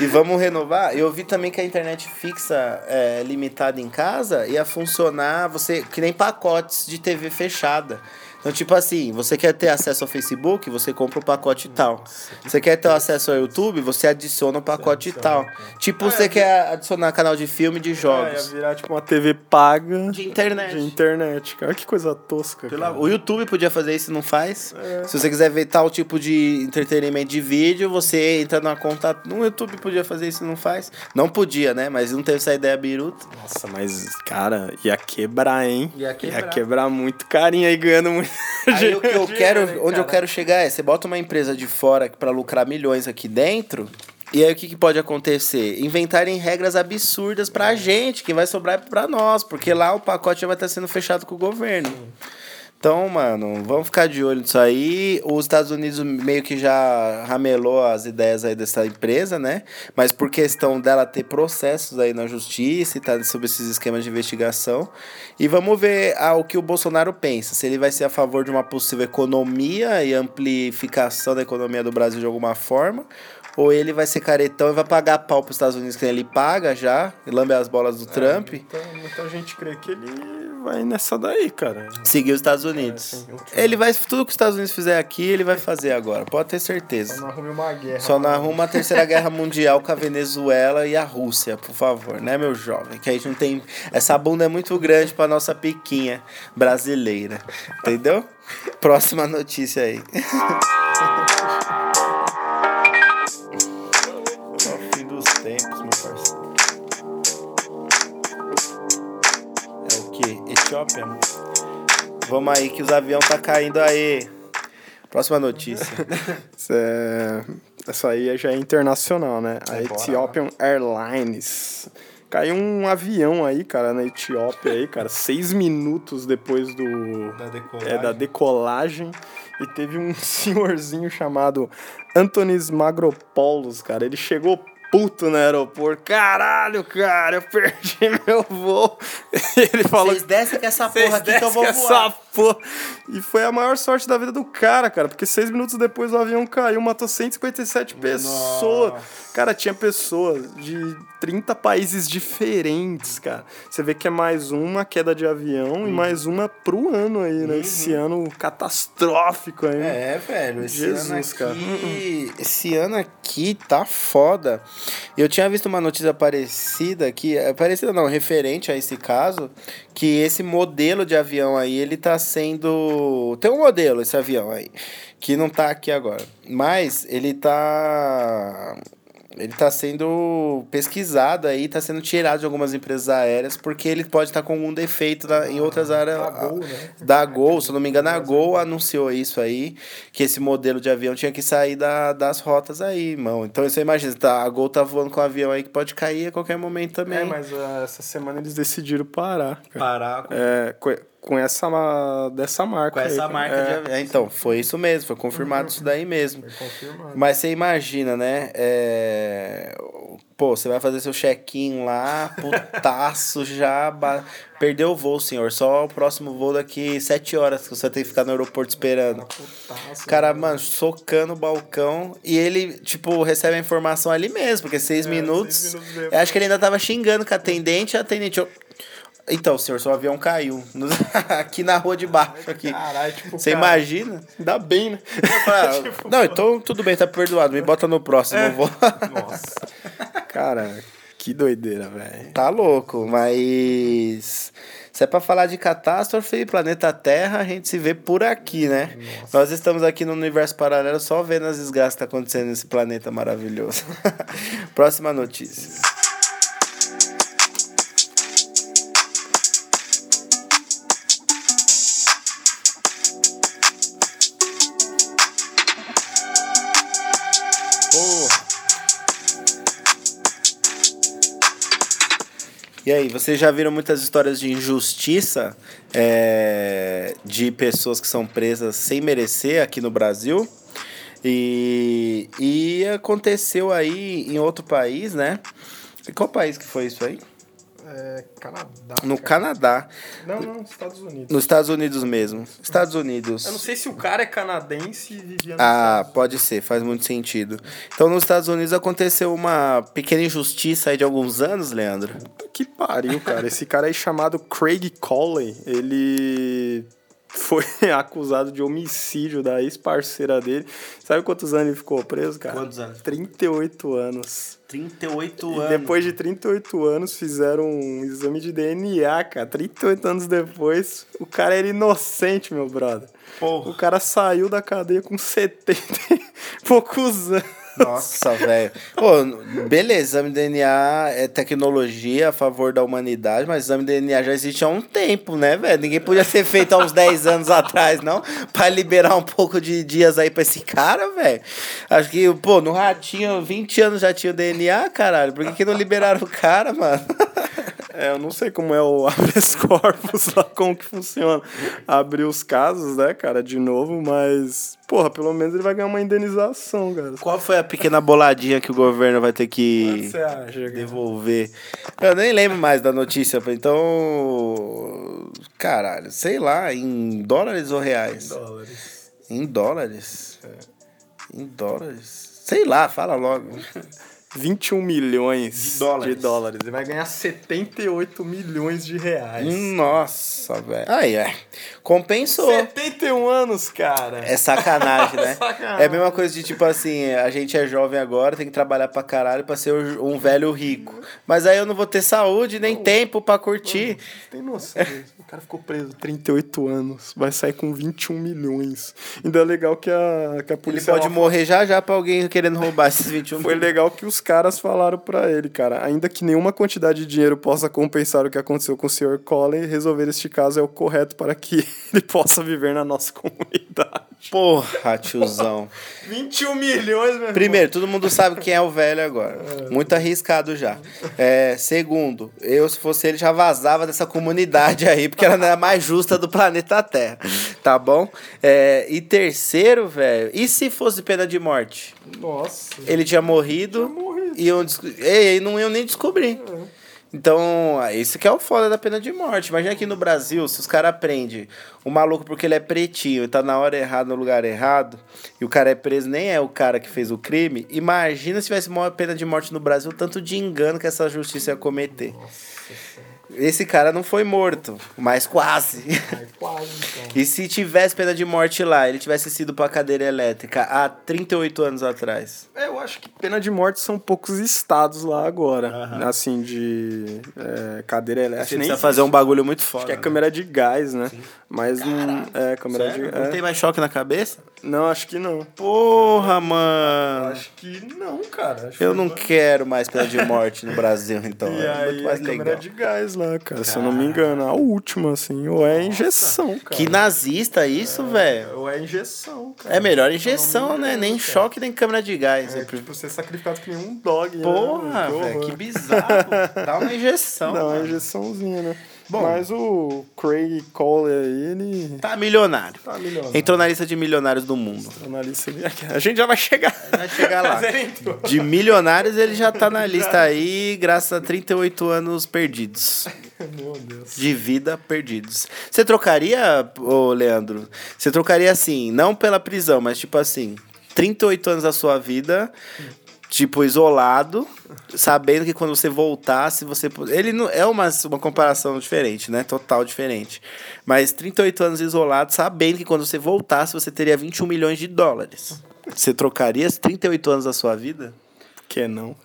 e vamos renovar. Eu vi também que a internet fixa é, limitada em casa ia funcionar você que nem pacotes de TV fechada. Então, tipo assim, você quer ter acesso ao Facebook, você compra o pacote tal. Você quer ter acesso ao YouTube, você adiciona o pacote tal. Tipo, você quer adicionar canal de filme de Ah, ia jogos. virar tipo uma TV paga De internet. de internet, cara. Que coisa tosca. Amor- O YouTube podia fazer isso e não faz. Se você quiser ver tal tipo de entretenimento de vídeo, você entra na conta. No YouTube podia fazer isso e não faz. Não podia, né? Mas não teve essa ideia biruta. Nossa, mas, cara, ia quebrar, hein? Ia quebrar. Ia quebrar muito carinho aí ganhando muito. Aí o que eu quero, né, onde eu quero chegar é, você bota uma empresa de fora pra lucrar milhões aqui dentro, e aí o que, que pode acontecer? Inventarem regras absurdas pra gente, que vai sobrar pra nós, porque lá o pacote já vai estar sendo fechado com o governo. Então, mano, vamos ficar de olho nisso aí. Os Estados Unidos meio que já ramelou as ideias aí dessa empresa, né? Mas por questão dela ter processos aí na justiça e tá sobre esses esquemas de investigação. E vamos ver ah, o que o Bolsonaro pensa. Se ele vai ser a favor de uma possível economia e amplificação da economia do Brasil de alguma forma. Ou ele vai ser caretão e vai pagar pau pros Estados Unidos que ele paga já, e lambe as bolas do É, Trump, muita, muita gente crê que ele vai nessa daí, cara. seguir os Estados Unidos. sim, eu te- ele vai, tudo que os Estados Unidos fizer aqui, ele vai fazer agora, pode ter certeza. Só não arrume uma guerra. Só não arruma a terceira guerra mundial com a Venezuela e a Rússia, por favor, né, meu jovem? Que a gente não tem. Essa bunda é muito grande pra nossa piquinha brasileira. Entendeu? Próxima notícia aí. Etiópia? Vamos aí que os aviões tá caindo aí. Próxima notícia. Essa, é- essa aí já é internacional, né? A Ethiopian Airlines. Caiu um avião aí, cara, na Etiópia aí, cara, seis minutos depois do. Da É, da decolagem. E teve um senhorzinho chamado Antonis Magropoulos, cara. Ele chegou puto no aeroporto. Caralho, cara, eu perdi meu voo. Ele falou Vocês descem com essa porra aqui que eu vou voar. essa porra. E foi a maior sorte da vida do cara, cara. Porque seis minutos depois o avião caiu, matou 157 pessoas. Cara, tinha pessoas de 30 países diferentes, cara. Você vê que é mais uma queda de avião Uhum. e mais uma pro ano aí, né? Esse ano catastrófico aí. É, velho, esse Jesus, ano aqui, cara. esse ano aqui tá foda. Eu tinha visto uma notícia parecida aqui, é, parecida não, referente a esse caso, que esse modelo de avião aí, ele tá sendo, tem um modelo esse avião aí, que não tá aqui agora, mas ele tá ele tá sendo pesquisado aí, tá sendo tirado de algumas empresas aéreas, porque ele pode estar com algum defeito na- em outras áreas. Da Gol, né? Da Gol, se eu não me engano, a Gol anunciou isso aí, que esse modelo de avião tinha que sair da, das rotas aí, irmão. Então você imagina, tá, a Gol tá voando com um avião aí que pode cair a qualquer momento também. É, mas ah, essa semana eles decidiram parar. Cara. Parar com, É, com, essa dessa marca. com aí, essa marca é, de. É, então, foi isso mesmo, foi confirmado isso daí mesmo. Foi confirmado. Mas você imagina, né? É... Pô, você vai fazer seu check-in lá, putaço já. Ba... Perdeu o voo, senhor. Só o próximo voo daqui sete horas que você ter que ficar no aeroporto esperando. Putaço, O cara, mano, socando o balcão e ele, tipo, recebe a informação ali mesmo, porque seis minutos. seis minutos eu acho que ele ainda tava xingando com a atendente, a atendente. ó, Então, senhor, seu avião caiu. no- aqui na rua de baixo. Aqui. Caralho, tipo, Você cara, imagina? Ainda bem, né? Falo, ah, não, então tudo bem, tá perdoado. Me bota no próximo, eu vou. Nossa. Cara, que doideira, velho. Tá louco, mas. Se é pra falar de catástrofe, planeta Terra, a gente se vê por aqui, né? Nós estamos aqui no universo paralelo só vendo as desgraças que tá acontecendo nesse planeta maravilhoso. Próxima notícia. E aí, vocês já viram muitas histórias de injustiça é, de pessoas que são presas sem merecer aqui no Brasil? E, e aconteceu aí em outro país, né? Qual país que foi isso aí? É, Canadá. No cara. Canadá. Não, não, Estados Unidos. Nos Estados Unidos mesmo. Estados Unidos. Eu não sei se o cara é canadense e vivia Ah, Estados pode ser, faz muito sentido. Então, nos Estados Unidos aconteceu uma pequena injustiça aí de alguns anos, Leandro. Puta Que pariu, cara. Esse cara aí chamado Craig Colley, ele foi acusado de homicídio da ex-parceira dele. Sabe quantos anos ele ficou preso, cara? Quantos anos? 38 anos. 38 E depois de 38 anos fizeram um exame de DNA, cara. 38 anos depois, o cara era inocente, meu brother. Porra. O cara saiu da cadeia com 70 e poucos anos. Nossa, velho. Pô, beleza, exame de DNA é tecnologia a favor da humanidade, mas exame de DNA já existe há um tempo, né, velho? Ninguém podia ser feito há uns 10 anos atrás, não? Pra liberar um pouco de dias aí pra esse cara, velho. Acho que, pô, no ratinho, 20 anos já tinha o DNA, caralho. Por que, que não liberaram o cara, mano? É, eu não sei como é o habeas corpus lá, como que funciona. Abrir os casos, né, cara, de novo, mas, porra, pelo menos ele vai ganhar uma indenização, cara. Qual foi a pequena boladinha que o governo vai ter que acha, devolver? Eu nem lembro mais da notícia, então. Caralho, sei lá, em dólares ou reais? Dólares. Em dólares? Em dólares. Sei lá, fala logo. 21 milhões De dólares. de dólares. Ele vai ganhar 78 milhões de reais. Nossa, velho. Aí, é. Compensou. 71 anos, cara. É sacanagem, né? Sacanagem. É a mesma coisa de tipo assim, a gente é jovem agora, tem que trabalhar pra caralho pra ser um velho rico. Mas aí eu não vou ter saúde nem tempo pra curtir. Tem noção disso? O cara ficou preso 38 anos. Vai sair com 21 milhões. Ainda é legal que a, que a Ele polícia. pode lá morrer já já pra alguém querendo roubar esses 21 Foi legal que os caras falaram pra ele, cara. Ainda que nenhuma quantidade de dinheiro possa compensar o que aconteceu com o Sr. Colley, resolver este caso é o correto para que ele possa viver na nossa comunidade. Porra, tiozão. 21 milhões, meu Primeiro, todo mundo sabe quem é o velho agora. Muito arriscado já. É, segundo, eu, se fosse ele, já vazava dessa comunidade aí, porque ela não é a mais justa do planeta Terra. Tá bom? É, e terceiro, velho, e se fosse pena de morte? Nossa. Ele tinha morrido, morrido. E eu, não iam nem descobrir. Então, esse que é o foda da pena de morte. Imagina aqui no Brasil, se os caras prendem o maluco porque ele é pretinho e tá na hora errada, no lugar errado, e o cara é preso, nem é o cara que fez o crime. Imagina se tivesse uma pena de morte no Brasil, tanto de engano que essa justiça ia cometer. Esse cara não foi morto, mas quase. Quase, então. E se tivesse pena de morte lá, ele tivesse sido pra cadeira elétrica há 38 anos atrás? É, eu acho que pena de morte são poucos estados lá agora. Assim, de é, cadeira Você elétrica. Nem precisa fazer um bagulho muito foda. Acho que é né? câmera de gás, né? Mas não. É, câmera Sério? de. Não é. tem mais choque na cabeça? Não, acho que não. Porra, mano. Acho que não, cara. Acho Eu não quero mais pena de morte no Brasil, então. E é aí, muito mais a câmera legal. de gás lá, cara, se eu não me engano. A última, assim. Ou é injeção, cara. Que nazista isso, velho. Ou é injeção, cara. É melhor injeção, né? Nem cara. choque, nem câmera de gás. É, tipo, ser sacrificado que nem um dog, né? Porra, Que velho, que bizarro. Dá uma injeção. Dá uma injeçãozinha, né? Bom. Mas o Craig Cole aí, ele Tá milionário. tá milionário. Entrou na lista de milionários do mundo. na lista. A gente já vai chegar. Vai chegar lá. Entrou. De milionários, ele já tá na lista aí, graças a 38 anos perdidos. Meu Deus. De vida perdidos. Você trocaria, ô Leandro? Você trocaria assim, não pela prisão, mas tipo assim, 38 anos da sua vida, tipo, isolado, sabendo que quando você voltasse, você. Ele não é uma, uma comparação diferente, né? Total diferente. Mas 38 anos isolado, sabendo que quando você voltasse, você teria 21 milhões de dólares. Você trocaria esses 38 anos da sua vida? Por que não?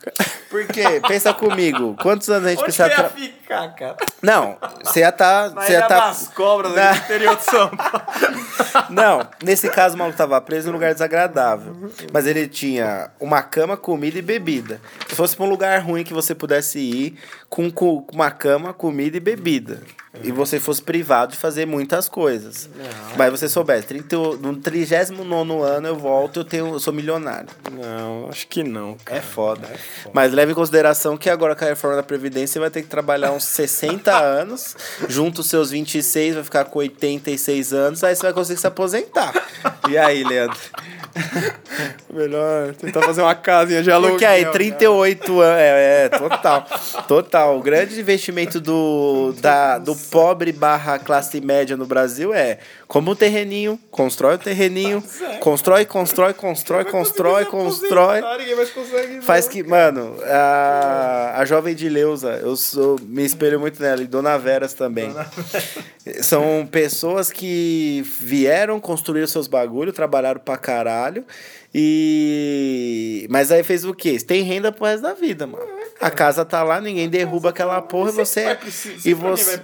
Por quê? Pensa comigo. Quantos anos a gente Onde precisa. que eu ia tra- cara? Não, você ia tá. Na Você ia tá. das Cobras, Na- no interior de São Paulo. Não, nesse caso o maluco tava preso em um lugar desagradável. Mas ele tinha uma cama, comida e bebida. Se fosse pra um lugar ruim que você pudesse ir com, com uma cama, comida e bebida. E você fosse privado de fazer muitas coisas. Mas você soubesse, 30, no 39 ano eu volto, eu, tenho, eu sou milionário. Não, acho que não, cara. É foda. Mas leve em consideração que agora com a reforma da Previdência você vai ter que trabalhar uns 60 anos, junto os seus 26, vai ficar com 86 anos, aí você vai conseguir se aposentar. E aí, Leandro? Melhor tentar fazer uma casinha de aluguel. Porque aí, cara. 38 anos. É, é, total. Total. O grande investimento do, da, do pobre barra classe média no Brasil é como um terreninho, constrói o terreninho, constrói, constrói, constrói, constrói, constrói. Ninguém mais consegue. Faz que, mano, a, a jovem de Leusa, eu sou, me espelho muito nela, e Dona Veras também. São pessoas que vieram, construíram seus bagulho, trabalharam pra caralho. E. Mas aí fez o quê? Tem renda pro resto da vida, mano. A casa tá lá, ninguém derruba aquela porra e você. precisar, E você,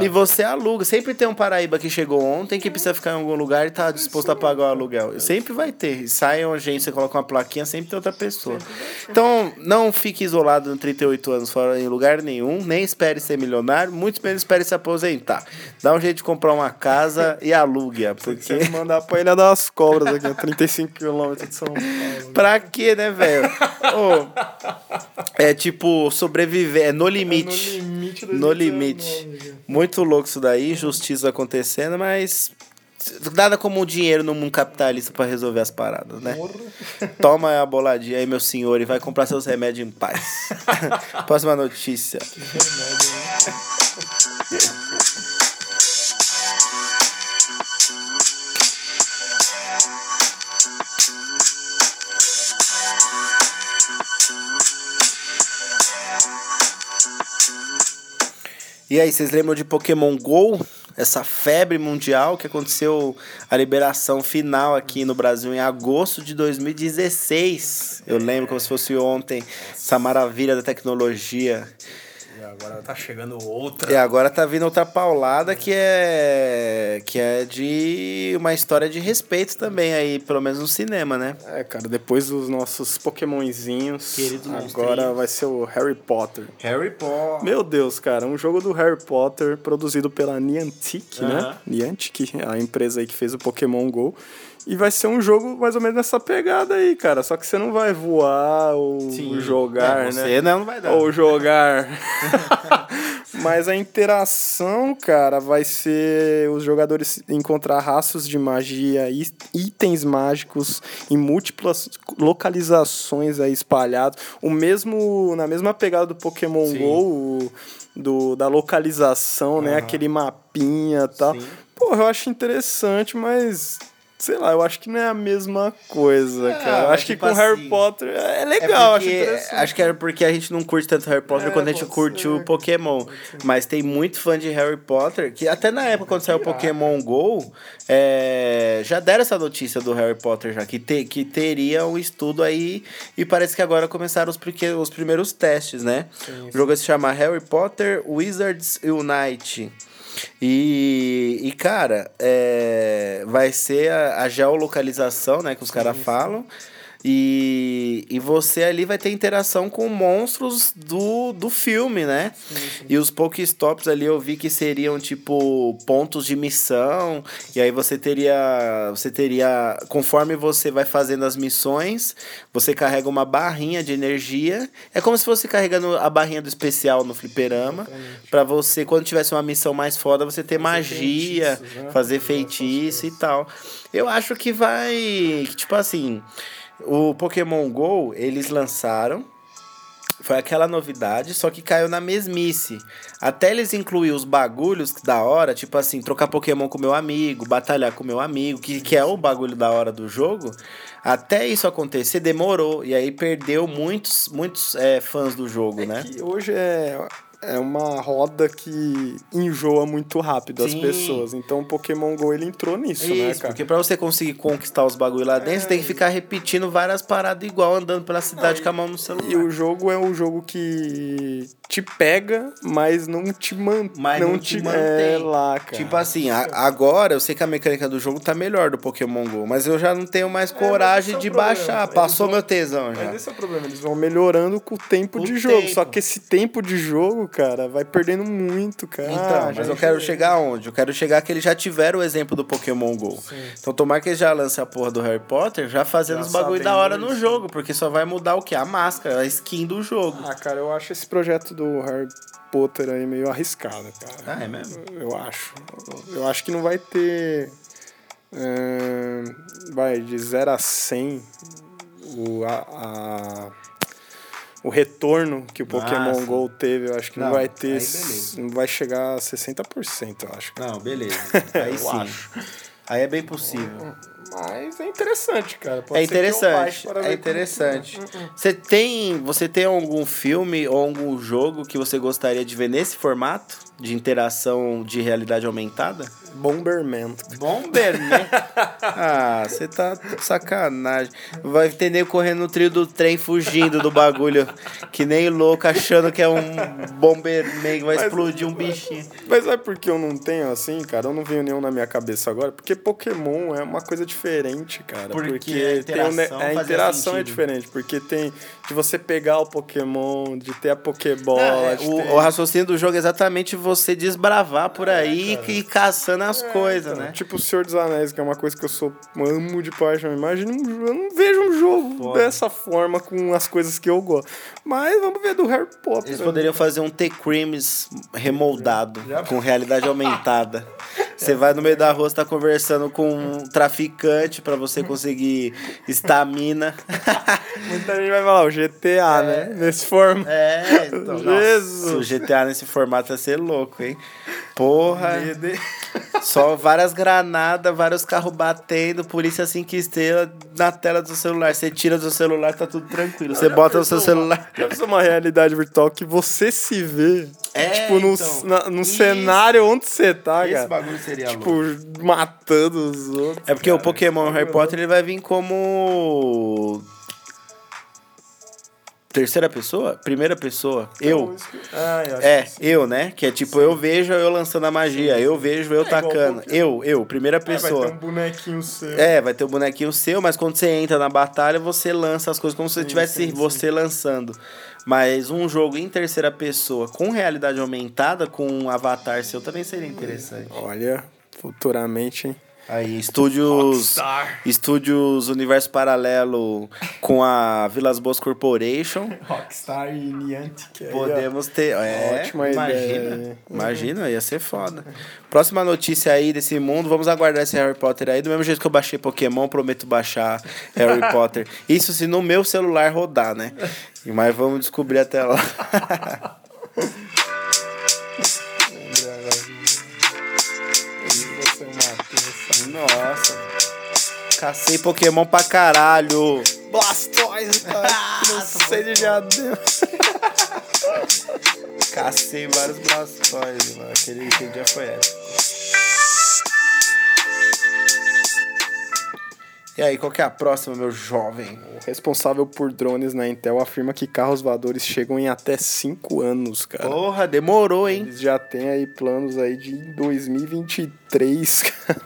e você aluga. Sempre tem um Paraíba que chegou ontem que precisa ficar em algum lugar e tá disposto a pagar o aluguel. Sempre vai ter. Sai uma gente, você coloca uma plaquinha, sempre tem outra pessoa. Então, não fique isolado em 38 anos fora em lugar nenhum, nem espere ser milionário, muito menos espere se aposentar. Dá um jeito de comprar uma casa e alugue-a, Você porque. me mandar pra Ilha das Cobras aqui, a 35 quilômetros São. Pra quê, né, velho? Ô, é tipo sobreviver, é no limite. No limite No 2019, limite. cara. Muito louco isso daí, injustiça acontecendo, mas nada como o dinheiro no mundo capitalista pra resolver as paradas, né? Toma a boladinha aí, meu senhor, e vai comprar seus remédios em paz. Próxima notícia. E aí, vocês lembram de Pokémon GO? Essa febre mundial que aconteceu a liberação final aqui no Brasil em agosto de 2016. Eu lembro como se fosse ontem, essa maravilha da tecnologia. E agora tá chegando outra. E agora tá vindo outra paulada que é que é de uma história de respeito também aí, pelo menos no cinema, né? É, cara, depois dos nossos Pokémonzinhos, Queridos agora vai ser o Harry Potter. Harry Potter. Meu Deus, cara, um jogo do Harry Potter produzido pela Niantic, né? Aham. Niantic, a empresa aí que fez o Pokémon GO. E vai ser um jogo mais ou menos nessa pegada aí, cara. Só que você não vai voar ou jogar, É, né? você não, não vai dar. Ou jogar. Mas a interação, cara, vai ser os jogadores encontrar rastros de magia, itens mágicos em múltiplas localizações aí espalhados. O mesmo na mesma pegada do Pokémon Sim. Go, do, da localização, né? Aquele mapinha e tal. Sim. Porra, eu acho interessante, mas sei lá, eu acho que não é a mesma coisa, Ah, cara. Acho que tipo com Harry assim, Potter é É legal, acho porque- acho que era porque a gente não curte tanto Harry Potter É, quanto a gente ser. o Pokémon. Mas tem muito fã de Harry Potter que até na época quando saiu o Pokémon GO, é, já deram essa notícia do Harry Potter já, que, te, que teria um estudo aí e parece que agora começaram os, porque, os primeiros testes, né? o jogo se chama Harry Potter Wizards Unite. E, e cara, é, vai ser a, a geolocalização, né, que os caras falam. E, e você ali vai ter interação com monstros do, do filme, né? E os Pokéstops ali eu vi que seriam tipo pontos de missão. E aí você teria. Você teria. Conforme você vai fazendo as missões, você carrega uma barrinha de energia. É como se fosse carregando a barrinha do especial no fliperama. Pra você, quando tivesse uma missão mais foda, você ter magia, feitiços, né? fazer feitiço e tal. Eu acho que vai. que, Tipo assim. O Pokémon GO, eles lançaram. Foi aquela novidade, só que caiu na mesmice. Até eles incluir os bagulhos da hora, tipo assim, trocar Pokémon com meu amigo, batalhar com meu amigo, que, que é o bagulho da hora do jogo. Até isso acontecer, demorou. E aí perdeu muitos, muitos é, fãs do jogo, né? que hoje é, é uma roda que enjoa muito rápido as Sim. pessoas. Então o Pokémon GO ele entrou nisso, né, Isso, cara? porque pra você conseguir conquistar os bagulho lá dentro, você tem que ficar repetindo várias paradas igual, andando pela cidade com a mão no celular. E o jogo é um jogo que te pega, mas não te, man... Mas não não te te mantém. É lá, cara. Tipo assim, a- agora eu sei que a mecânica do jogo tá melhor do Pokémon GO, mas eu já não tenho mais coragem esse é o de problema. baixar. Eles Passou vão- meu tesão já. Mas esse é o problema, eles vão melhorando com o tempo Com de o jogo. tempo. Só que esse tempo de jogo, cara, vai perdendo muito, cara. Então, Ah, mas eu quero chegar aonde? Eu quero chegar que eles já tiveram o exemplo do Pokémon GO. Então tomara que eles já lancem a porra do Harry Potter já fazendo Já os bagulho da hora no isso. jogo, porque só vai mudar o que? A máscara, a skin do jogo. Ah, cara, eu acho esse projeto do Harry Potter aí meio arriscado, cara. Ah, é mesmo? Eu acho. Eu acho que não vai ter. é, vai, de 0 a 100 o, a, a- o retorno que o Pokémon Ah, sim. GO teve. Eu acho que não, Não, vai ter. Não vai chegar a 60%, eu acho. Não, beleza. Aí sim. acho. Aí é bem possível. Mas é interessante, cara. Pode É que eu interessante, é ver como- interessante. Você tem, você tem algum filme ou algum jogo que você gostaria de ver nesse formato de interação de realidade aumentada? Bomberman. Bomberman. ah, você tá de sacanagem. Vai ter nego correndo no trio do trem fugindo do bagulho, que nem louco achando que é um Bomberman que vai Mas- explodir um bichinho. Mas sabe por que eu não tenho assim, cara? Eu não venho nenhum na minha cabeça agora. Porque Pokémon é uma coisa diferente, cara. Porque a tem um ne- interação a fazia interação é diferente. Porque tem de você pegar o Pokémon, de ter a Pokébola. É, o, ter- o raciocínio do jogo é exatamente você desbravar por aí e ir caçando as coisas, Então, né? Tipo o Senhor dos Anéis, que é uma coisa que eu sou amo de paixão. Imagina um jogo, eu não vejo um jogo Foda. dessa forma com as coisas que eu gosto. Mas vamos ver do Harry Potter. Eles poderiam fazer um T-Creams remoldado, com realidade aumentada. Você vai no meio da rua, você tá conversando com um traficante pra você conseguir estamina. Muita gente vai falar, o GTA, né? Nesse forma. É, então, Jesus. nossa, o GTA nesse formato ia ser louco, hein? Porra. Só várias granadas, vários carros batendo, polícia 5 estrelas na tela do celular. Você tira do celular, tá tudo tranquilo. Você bota no seu celular. Pensou uma realidade virtual que você se vê, É, tipo, num, então. na- num Isso. cenário onde você tá, Esse cara. bagulho seria Tipo, louco. matando os outros. É porque o cara. Pokémon Harry Potter ele vai vir como. Terceira pessoa? Primeira pessoa? Eu. Ah, eu acho É, que sim. eu, né? Que é tipo, eu vejo eu lançando a magia, eu vejo eu igual tacando. Eu, eu, primeira É, vai pessoa. ter um bonequinho seu. É, vai ter o bonequinho seu, mas quando você entra na batalha, você lança as coisas como se Sim, estivesse sim, sim. você lançando. Mas um jogo em terceira pessoa, com realidade aumentada, com um avatar seu, também seria interessante. Olha, futuramente, hein? Aí, estúdios. Rockstar. Estúdios Universo Paralelo com a Vilas Boas Corporation. Rockstar e Niantic. Podemos ter. É, Ótima imagina. ideia. Imagina, ia ser foda. Próxima notícia aí desse mundo, vamos aguardar esse Harry Potter aí. Do mesmo jeito que eu baixei Pokémon, prometo baixar Harry Potter. Isso se no meu celular rodar, né? Mas vamos descobrir até lá. Nossa. Cacei Pokémon pra caralho. Blastoise, cara. Não sei de diadema. Cacei vários Blastoise, mano. Aquele, aquele dia foi essa. E aí, qual que é a próxima, meu jovem? O responsável por drones na Intel afirma que carros voadores chegam em até 5 anos, cara. Porra, demorou, hein? Eles já têm aí planos aí de 2023, cara.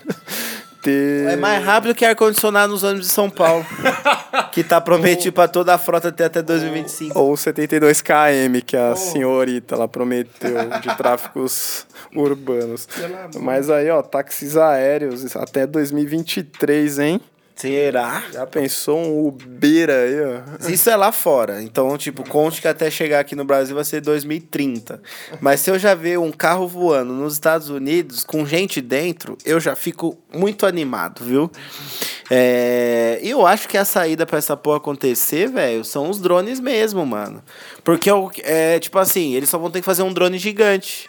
Ter... É mais rápido que ar-condicionado nos ônibus de São Paulo. que tá prometido pra toda a frota até até 2025. Ou 72 km que a senhorita lá prometeu de tráficos urbanos. Mas aí, ó, táxis aéreos até 2023, hein? Será? Já pensou um Uber aí, ó? Isso é lá fora. Então, tipo, conte que até chegar aqui no Brasil vai ser 2030. Mas se eu já ver um carro voando nos Estados Unidos com gente dentro, eu já fico muito animado, viu? É, E eu acho que a saída pra essa porra acontecer, velho, são os drones mesmo, mano. Porque eu- é tipo assim, eles só vão ter que fazer um drone gigante.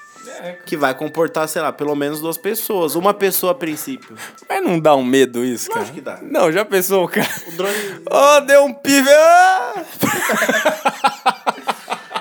Que vai comportar, sei lá, pelo menos duas pessoas. Uma pessoa a princípio. Mas não dá um medo isso, cara? Lógico que dá. Não, já pensou, cara? O drone. Ô, deu um pive! Ah!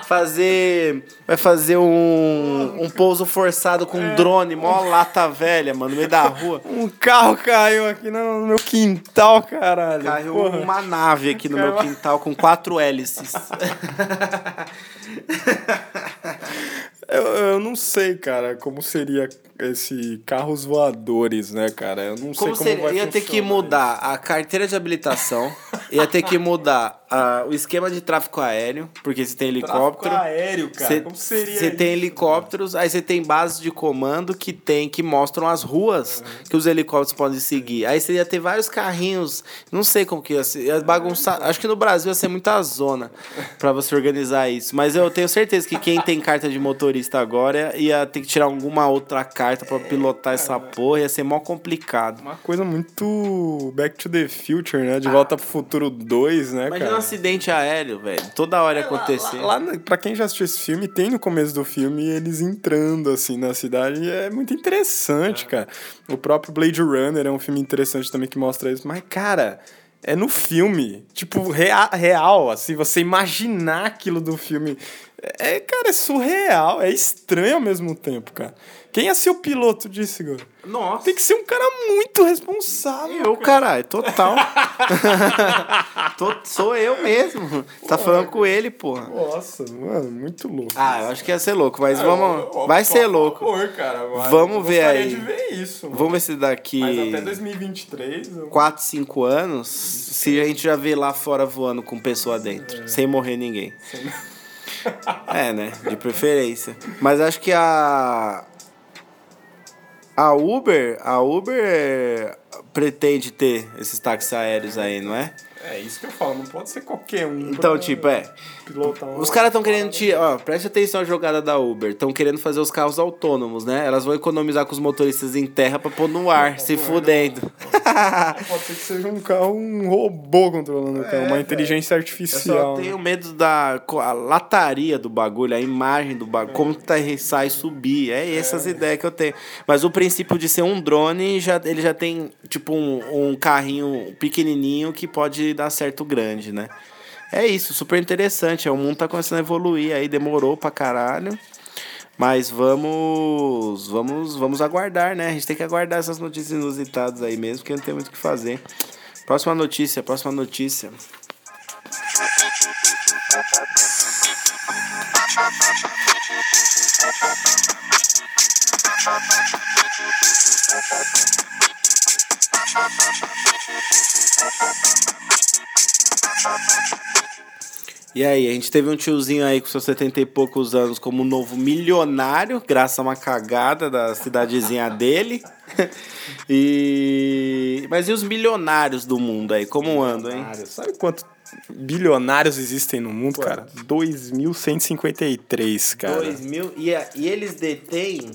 fazer. Vai fazer um, um pouso forçado com um drone, mó lata velha, mano, no meio da rua. Um carro caiu aqui no meu quintal, caralho. Caiu Porra. uma nave aqui no meu quintal com quatro hélices. Eu, eu não sei, cara, como seria esse carros voadores, né, cara? Eu não sei Como como seria? vai Ia ter que mudar a carteira de habilitação, ia ter que mudar ah, o esquema de tráfego aéreo, porque você tem isso. helicóptero. Tráfico aéreo, cara. Você como seria você tem isso, helicópteros, aí você tem bases de comando que tem que mostram as ruas que os helicópteros podem seguir. Aí você ia ter vários carrinhos, não sei como que ia ser, ia bagunçar. Acho que no Brasil ia ser muita zona pra você organizar isso, mas eu tenho certeza que quem tem carta de motorista agora ia ter que tirar alguma outra carta pra pilotar essa porra, ia ser mó complicado. Uma coisa muito Back to the Future, né? De Volta pro Futuro 2, né, Imagina um cara? acidente aéreo, velho, toda hora ia acontecer. Lá, lá, pra quem já assistiu esse filme, tem no começo do filme eles entrando, assim, na cidade. E é muito interessante, cara. O próprio Blade Runner é um filme interessante também que mostra isso. Mas, cara, é no filme. Tipo, rea real, assim, você imaginar aquilo do filme. É, cara, é surreal, é estranho ao mesmo tempo, cara. Quem ia ser o piloto disso, Igor? Nossa. Tem que ser um cara muito responsável. Eu, caralho, total. Tô- sou eu mesmo. Tá falando com ele, porra. Nossa, mano, muito louco. Ah, eu acho que ia ser louco, mas Ah, vamos. eu- eu- Vai ser louco. favor, cara, vai. Vamos ver aí. de ver isso. mano. Vamos ver se daqui Mas até 2023. Eu... 4, 5 anos, se a gente já vê lá fora voando com pessoa dentro, sem morrer ninguém. É, né? De preferência. Mas acho que a. A Uber, a Uber pretende ter esses táxis aéreos aí, não é? É isso que eu falo, não pode ser qualquer um. Então, tipo, é. Um os caras estão querendo te. Ó, preste atenção à jogada da Uber. Estão querendo fazer os carros autônomos, né? Elas vão economizar com os motoristas em terra pra pôr no ar, se fudendo. Pode ser que seja um carro, um robô controlando o carro, uma inteligência artificial. Eu só tenho medo da a lataria do bagulho, a imagem do bagulho, como tá sai subir. É essas é. ideias que eu tenho. Mas o princípio de ser um drone, já, ele já tem tipo um, um carrinho pequenininho que pode dar certo grande, né? É isso, super interessante. O mundo tá começando a evoluir aí, demorou pra caralho. Mas vamos, vamos, vamos aguardar, né? A gente tem que aguardar essas notícias inusitadas aí mesmo, porque não tem muito o que fazer. Próxima notícia, próxima notícia. E aí, a gente teve um tiozinho aí com seus 70 e poucos anos como novo milionário, graças a uma cagada da cidadezinha dele. e Mas e os milionários do mundo aí, como andam, hein? Sabe quanto bilionários existem no mundo, Quanto? cara? 2.153, cara. 2 mil. E, e eles detêm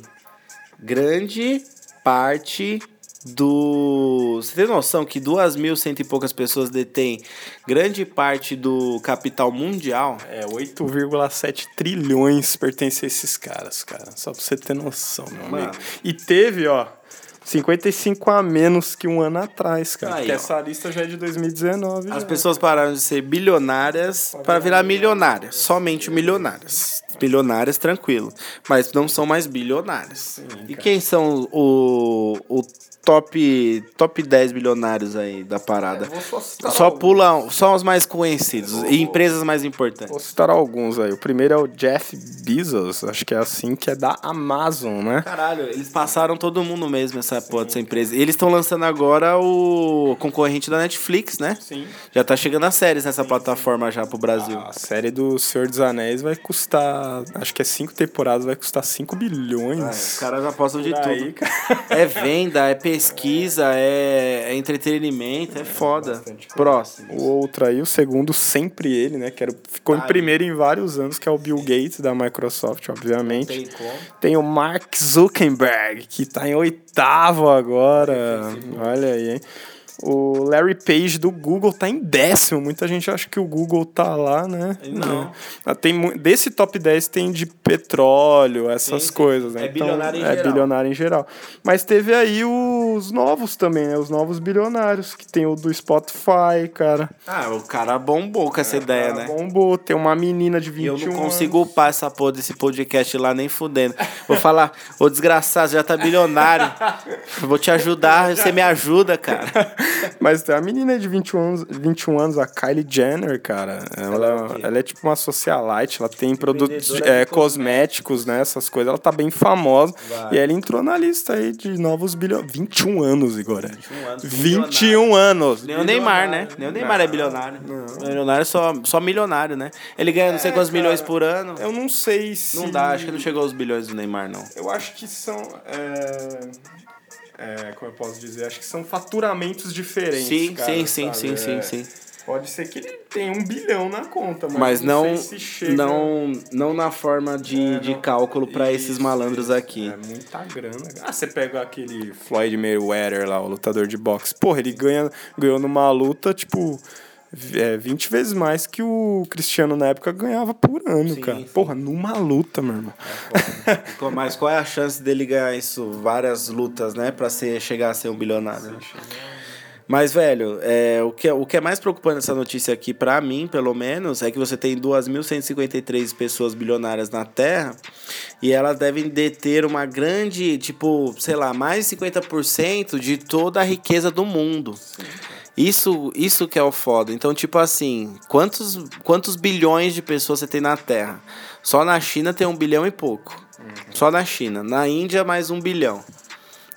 grande parte do. Você tem noção que duas mil cento e poucas pessoas detêm grande parte do capital mundial? É, 8,7 trilhões pertence a esses caras, cara. Só pra você ter noção, meu Mano. amigo. E teve, ó. 55 a menos que um ano atrás, cara. Aí, porque ó. essa lista já é de 2019. As já. pessoas pararam de ser bilionárias para virar milionárias. Somente milionárias. Bilionárias, tranquilo. Mas não são mais bilionárias. Sim, e quem são o, o top, top 10 bilionários aí da parada. É, só, só pula só os mais conhecidos vou, e empresas mais importantes. Vou citar alguns aí. O primeiro é o Jeff Bezos, acho que é assim, que é da Amazon, né? Caralho, eles passaram todo mundo mesmo essa Sim. porra dessa empresa. E eles estão lançando agora o concorrente da Netflix, né? Sim. Já tá chegando as séries nessa Sim. plataforma já pro Brasil. A série do Senhor dos Anéis vai custar, acho que é cinco temporadas, vai custar 5 bilhões. Ah, os caras apostam de aí, tudo. Cara. É venda, é pesquisa, é, é entretenimento, é foda. Próximo. O outro aí, o segundo, sempre ele, né? Que era, ficou em primeiro em vários anos, que é o Bill Gates da Microsoft, obviamente. Tem, Tem o Mark Zuckerberg, que tá em oitavo agora. Olha aí, hein? O Larry Page do Google tá em décimo. Muita gente acha que o Google tá lá, né? Não. É. Tem, desse top 10 tem de petróleo, essas sim, coisas, né? É então, bilionário em é geral. bilionário em geral. Mas teve aí os novos também, né? Os novos bilionários, que tem o do Spotify, cara. Ah, o cara bombou com essa é, ideia, né? Bombou. Tem uma menina de 21 Eu não consigo anos. upar essa porra desse podcast lá nem fudendo. Vou falar, ô desgraçado, você já tá bilionário. Vou te ajudar, você me ajuda, cara. Mas tem a menina de 21 anos, 21 anos, a Kylie Jenner, cara. Ela, ela é tipo uma socialite, ela tem produtos é, cosméticos, né? Essas coisas. Ela tá bem famosa. Vai. E ela entrou na lista aí de novos bilhões. 21 anos, Igor. 21 anos. 21 anos. Nem o Neymar, né? Nem o Neymar é bilionário. Não. Milionário é só, só milionário, né? Ele ganha não sei é, quantos cara, milhões por ano. Eu não sei se. Não dá, acho que não chegou aos bilhões do Neymar, não. Eu acho que são. É é, como eu posso dizer, acho que são faturamentos diferentes. Sim, cara, sim, sim, sim, sim, é, sim. Pode ser que ele tenha um bilhão na conta, mas, mas não, não, se chega... não, não na forma de, é, de cálculo para esses malandros isso, aqui. É muita grana. Ah, você pega aquele Floyd Mayweather lá, o lutador de boxe. Porra, ele ganha, ganhou numa luta, tipo, é, 20 vezes mais que o Cristiano na época ganhava por ano, sim, cara. Sim. Porra, numa luta, meu irmão. É, Mas qual é a chance dele ganhar isso? Várias lutas, né? Pra ser, chegar a ser um bilionário. Mas, velho, é, o, que, é, o que é mais preocupante nessa notícia aqui, para mim, pelo menos, é que você tem 2.153 pessoas bilionárias na Terra e elas devem deter uma grande, tipo, sei lá, mais de 50% de toda a riqueza do mundo. Sim. Isso, isso que é o foda. Então, tipo assim, quantos, quantos bilhões de pessoas você tem na Terra? Só na China tem um bilhão e pouco. Uhum. Só na China. Na Índia, mais um bilhão.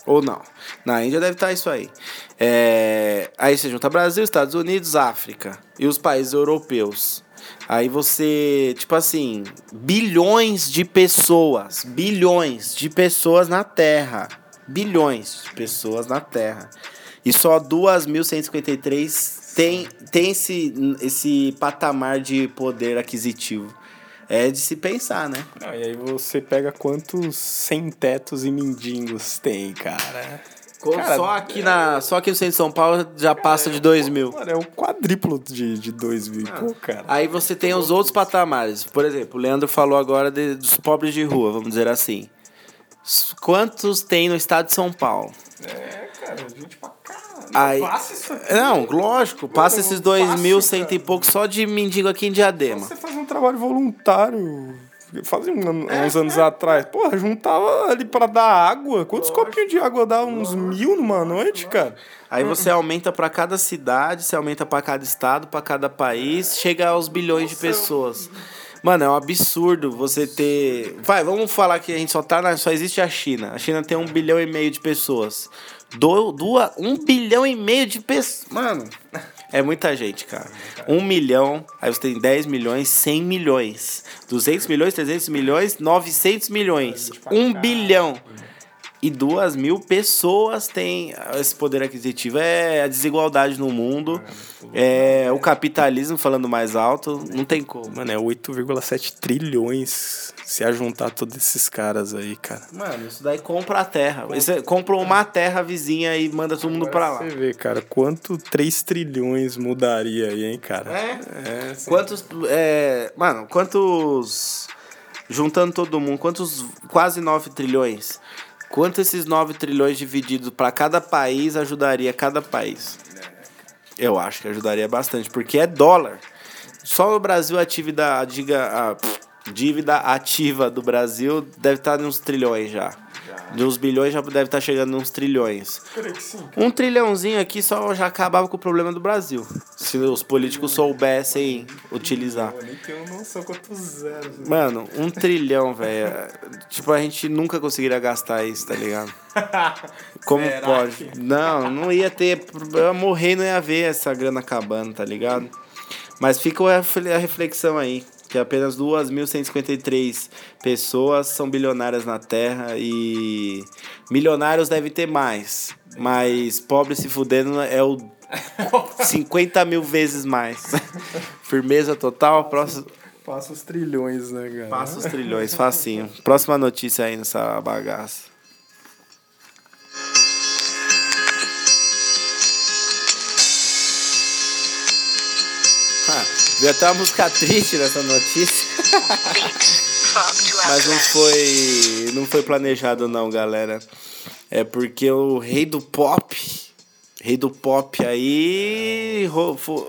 Ou não. Na Índia deve estar isso aí. É... Aí você junta Brasil, Estados Unidos, África e os países europeus. Aí você, tipo assim, bilhões de pessoas, bilhões de pessoas na Terra. Bilhões de pessoas na Terra. E só 2.153 tem, tem esse, esse patamar de poder aquisitivo. É de se pensar, né? Não, e aí você pega quantos sem tetos e mendigos tem, cara. Cara, só, aqui na, só aqui no centro de São Paulo já passa de 2 mil. Mano, é o quadriplo de, de 2 mil, ah, pô, cara. Aí você tem os outros patamares. Por exemplo, o Leandro falou agora de, dos pobres de rua, vamos dizer assim. Quantos tem no estado de São Paulo? É, cara, gente pra Aí, não, lógico, passa esses dois mil, cento e pouco só de mendigo aqui em Diadema. Você faz um trabalho voluntário Fazia um, é, uns anos é. atrás. Porra, juntava ali pra dar água. Quantos Lógico. copinhos de água dá? Uns Lógico. mil numa noite, Lógico. cara? Aí você aumenta para cada cidade, você aumenta para cada estado, para cada país, chega aos bilhões Nossa, de pessoas. Mano, é um absurdo você ter. Vai, vamos falar que a gente só tá na. Só existe a China. A China tem um bilhão e meio de pessoas. Do, duas, um bilhão e meio de pessoas. Mano. É muita gente, cara. Um milhão, aí você tem 10 milhões, 100 milhões. 200 milhões, 300 milhões, 900 milhões. Um bilhão. E duas mil pessoas têm esse poder aquisitivo. É a desigualdade no mundo. É o capitalismo falando mais alto. Não tem como. Mano, é 8,7 trilhões se ajuntar todos esses caras aí, cara. Mano, isso daí compra a terra. Você compra uma terra vizinha e manda todo mundo pra lá. Você vê, cara, quanto 3 trilhões mudaria aí, hein, cara? É? é quantos. É, mano, quantos. Juntando todo mundo, quantos. Quase 9 trilhões. Quanto esses 9 trilhões divididos para cada país ajudaria cada país? Eu acho que ajudaria bastante, porque é dólar. Só o Brasil atividade, diga, a, dívida ativa do Brasil deve estar nos trilhões já. De uns bilhões já deve estar chegando nos trilhões. Um trilhãozinho aqui só já acabava com o problema do Brasil. Se os políticos soubessem utilizar. Mano, um trilhão, velho. Tipo, a gente nunca conseguiria gastar isso, tá ligado? Como Será pode? Que... Não, não ia ter. Eu morrer não ia ver essa grana acabando, tá ligado? Mas fica a reflexão aí que apenas 2.153 pessoas são bilionárias na Terra e milionários deve ter mais, mas pobre se fudendo é o 50 mil vezes mais. Firmeza total, próximo... Passa os trilhões, né, cara? Passa os trilhões, facinho. Próxima notícia aí nessa bagaça. Viu até uma música triste nessa notícia. Mas não foi, não foi planejado não, galera. É porque o rei do pop, rei do pop aí,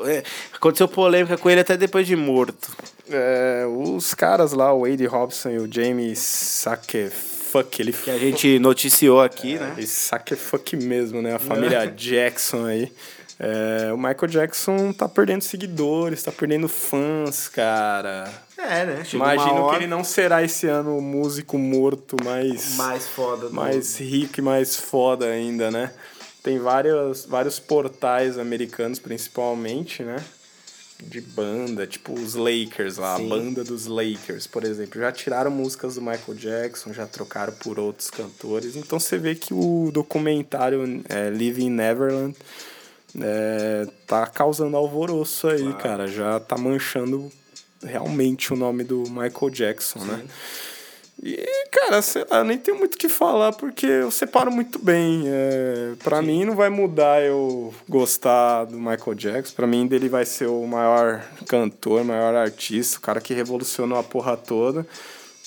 é, aconteceu polêmica com ele até depois de morto. É, os caras lá, o Wade Robson e o James Sake Fuck, ele que a gente noticiou aqui, é, né? Sake Fuck mesmo, né? A família Jackson aí. É, o Michael Jackson tá perdendo seguidores, tá perdendo fãs, cara. É, né? Chegou Imagino que ele não será esse ano o músico morto mais. Mais foda, Mais rico e mais foda ainda, né? Tem vários, vários portais americanos, principalmente, né? De banda, tipo os Lakers lá, Sim. a banda dos Lakers, por exemplo. Já tiraram músicas do Michael Jackson, já trocaram por outros cantores. Então você vê que o documentário é, Living Neverland é, tá causando alvoroço aí, claro. cara. Já tá manchando realmente o nome do Michael Jackson, né? Sim. né? E, cara, sei lá, nem tenho muito o que falar porque eu separo muito bem. É, para mim não vai mudar eu gostar do Michael Jackson. Para mim ele vai ser o maior cantor, maior artista, o cara que revolucionou a porra toda.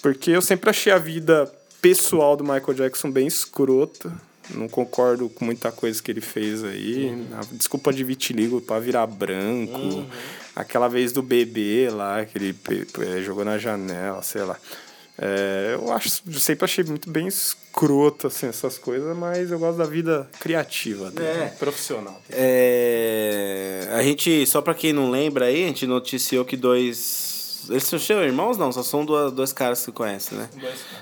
Porque eu sempre achei a vida pessoal do Michael Jackson bem escrota. Não concordo com muita coisa que ele fez aí. Uhum. Desculpa de vitiligo para virar branco. Uhum. Aquela vez do bebê lá, que ele jogou na janela, sei lá. É, eu acho, eu sempre achei muito bem escroto assim, essas coisas, mas eu gosto da vida criativa, é. profissional. É, a gente, só para quem não lembra aí, a gente noticiou que dois Eles são irmãos? Não, só são dois, dois caras que você conhece, né?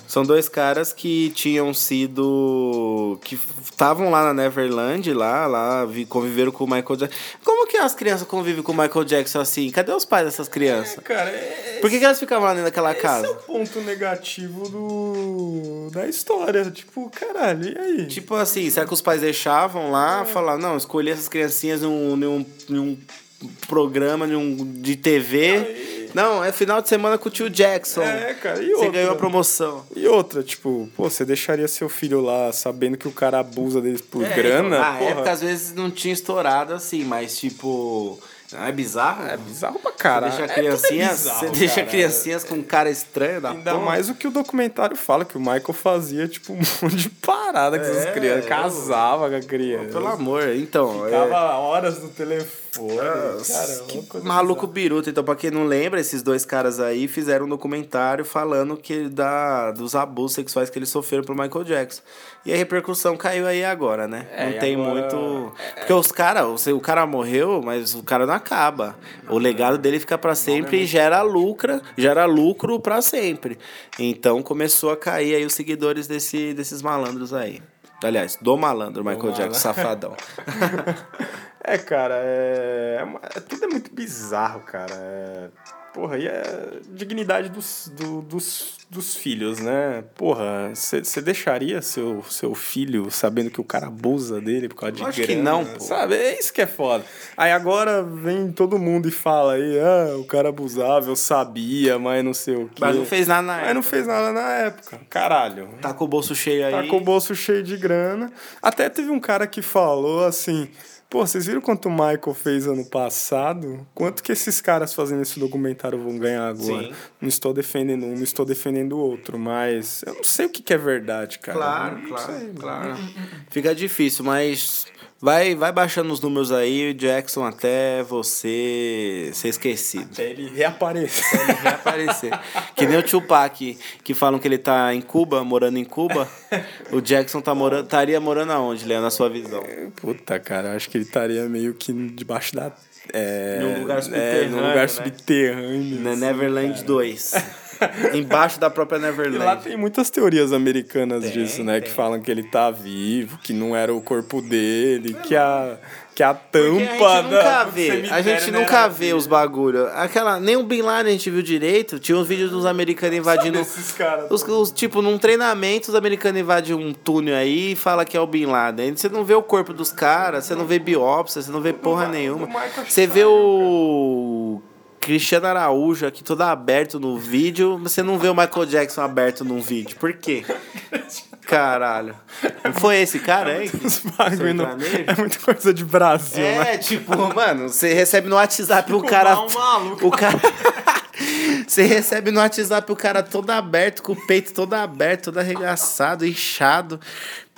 São dois caras que tinham sido. que estavam lá na Neverland, lá, lá, conviveram com o Michael Jackson. Como que as crianças convivem com o Michael Jackson assim? Cadê os pais dessas crianças? É, cara, é, Por que, que elas ficavam lá dentro daquela esse casa? é o ponto negativo do da história. Tipo, caralho, e aí? Tipo assim, será que os pais deixavam lá, falavam, não, escolhi essas criancinhas num, num, num programa num, de TV. Não, é final de semana com o tio Jackson. É, cara, e Você outra? ganhou a promoção. E outra, tipo, pô, você deixaria seu filho lá sabendo que o cara abusa deles por É, grana? então, na Porra, época, às vezes, não tinha estourado assim, mas tipo. Não é bizarro? É bizarro pra Você caralho. deixa É, tudo é criancinhas, bizarro, você deixa cara. criancinhas com cara estranha da Ainda porra. mais o que o documentário fala, que o Michael fazia, tipo, um monte de parada com É, essas crianças. eu- Casava com a criança. Pelo amor, então. é- Ficava horas no telefone. cara, é Que coisa maluco bizarra. biruta. Então, pra quem não lembra, esses dois caras aí fizeram um documentário falando que da, dos abusos sexuais que eles sofreram pro Michael Jackson. E a repercussão caiu aí agora, né? É, não tem agora- muito. Porque os caras, o cara morreu, mas o cara não acaba. O legado dele fica pra sempre e gera lucro, gera lucro pra sempre. Então começou a cair aí os seguidores desse, desses malandros aí. Aliás, do malandro Michael malandro. Jackson, safadão. É, cara, é... é é- Tudo é muito bizarro, cara. É... Porra, e é dignidade dos, do- dos, dos filhos, né? Porra, você deixaria seu, seu filho sabendo que o cara abusa dele por causa de Acho que grana? não, pô. Sabe? É isso que é foda. Aí agora vem todo mundo e fala aí, ah, o cara abusava, eu sabia, mas não sei o quê. Mas não fez nada na Mas época. não fez nada na época. Caralho. Tá com o bolso cheio aí. Tá com o bolso cheio de grana. Até teve um cara que falou assim: pô, vocês viram quanto o Michael fez ano passado? Quanto que esses caras fazendo esse documentário vão ganhar agora? Sim. Não estou defendendo um, não estou defendendo o outro, mas eu não sei o que, que é verdade, cara. Claro, claro, sei, claro. Fica difícil, mas vai, vai baixando os números aí, Jackson, até você ser esquecido. Até ele reaparecer. Ele reaparecer. que nem o Tupac, que falam que ele tá em Cuba, morando em Cuba. O Jackson tá morando, estaria morando aonde, Léo, na sua visão? Puta, cara, acho que ele estaria meio que debaixo da. É, Num lugar É, subterrâneo, num lugar né? subterrâneo. Na assim, Neverland cara. 2. Embaixo da própria E lá Neverland. tem muitas teorias americanas Tem, disso, né? Que tem. falam que ele tá vivo, que não era o corpo dele, que a, que a Porque tampa a gente nunca vê, a gente nunca vê os bagulho. Aquela, nem o Bin Laden a gente viu direito. Tinha uns vídeos dos americanos invadindo. Esses caras. Os, os, tipo, num treinamento, os americanos invadem um túnel aí e fala que é o Bin Laden. Você não vê o corpo dos caras, você não vê biópsia, você não vê porra nenhuma. Você vê o Cristiano Araújo aqui todo aberto no vídeo, você não vê o Michael Jackson aberto num vídeo. Por quê? Caralho. Não foi esse cara bagulho não- sertanejo? é muita coisa de Brasil, né? É, tipo, mano, você recebe no WhatsApp o cara. Um maluco. O cara. Você recebe no WhatsApp o cara todo aberto, com o peito todo aberto, todo arregaçado, inchado,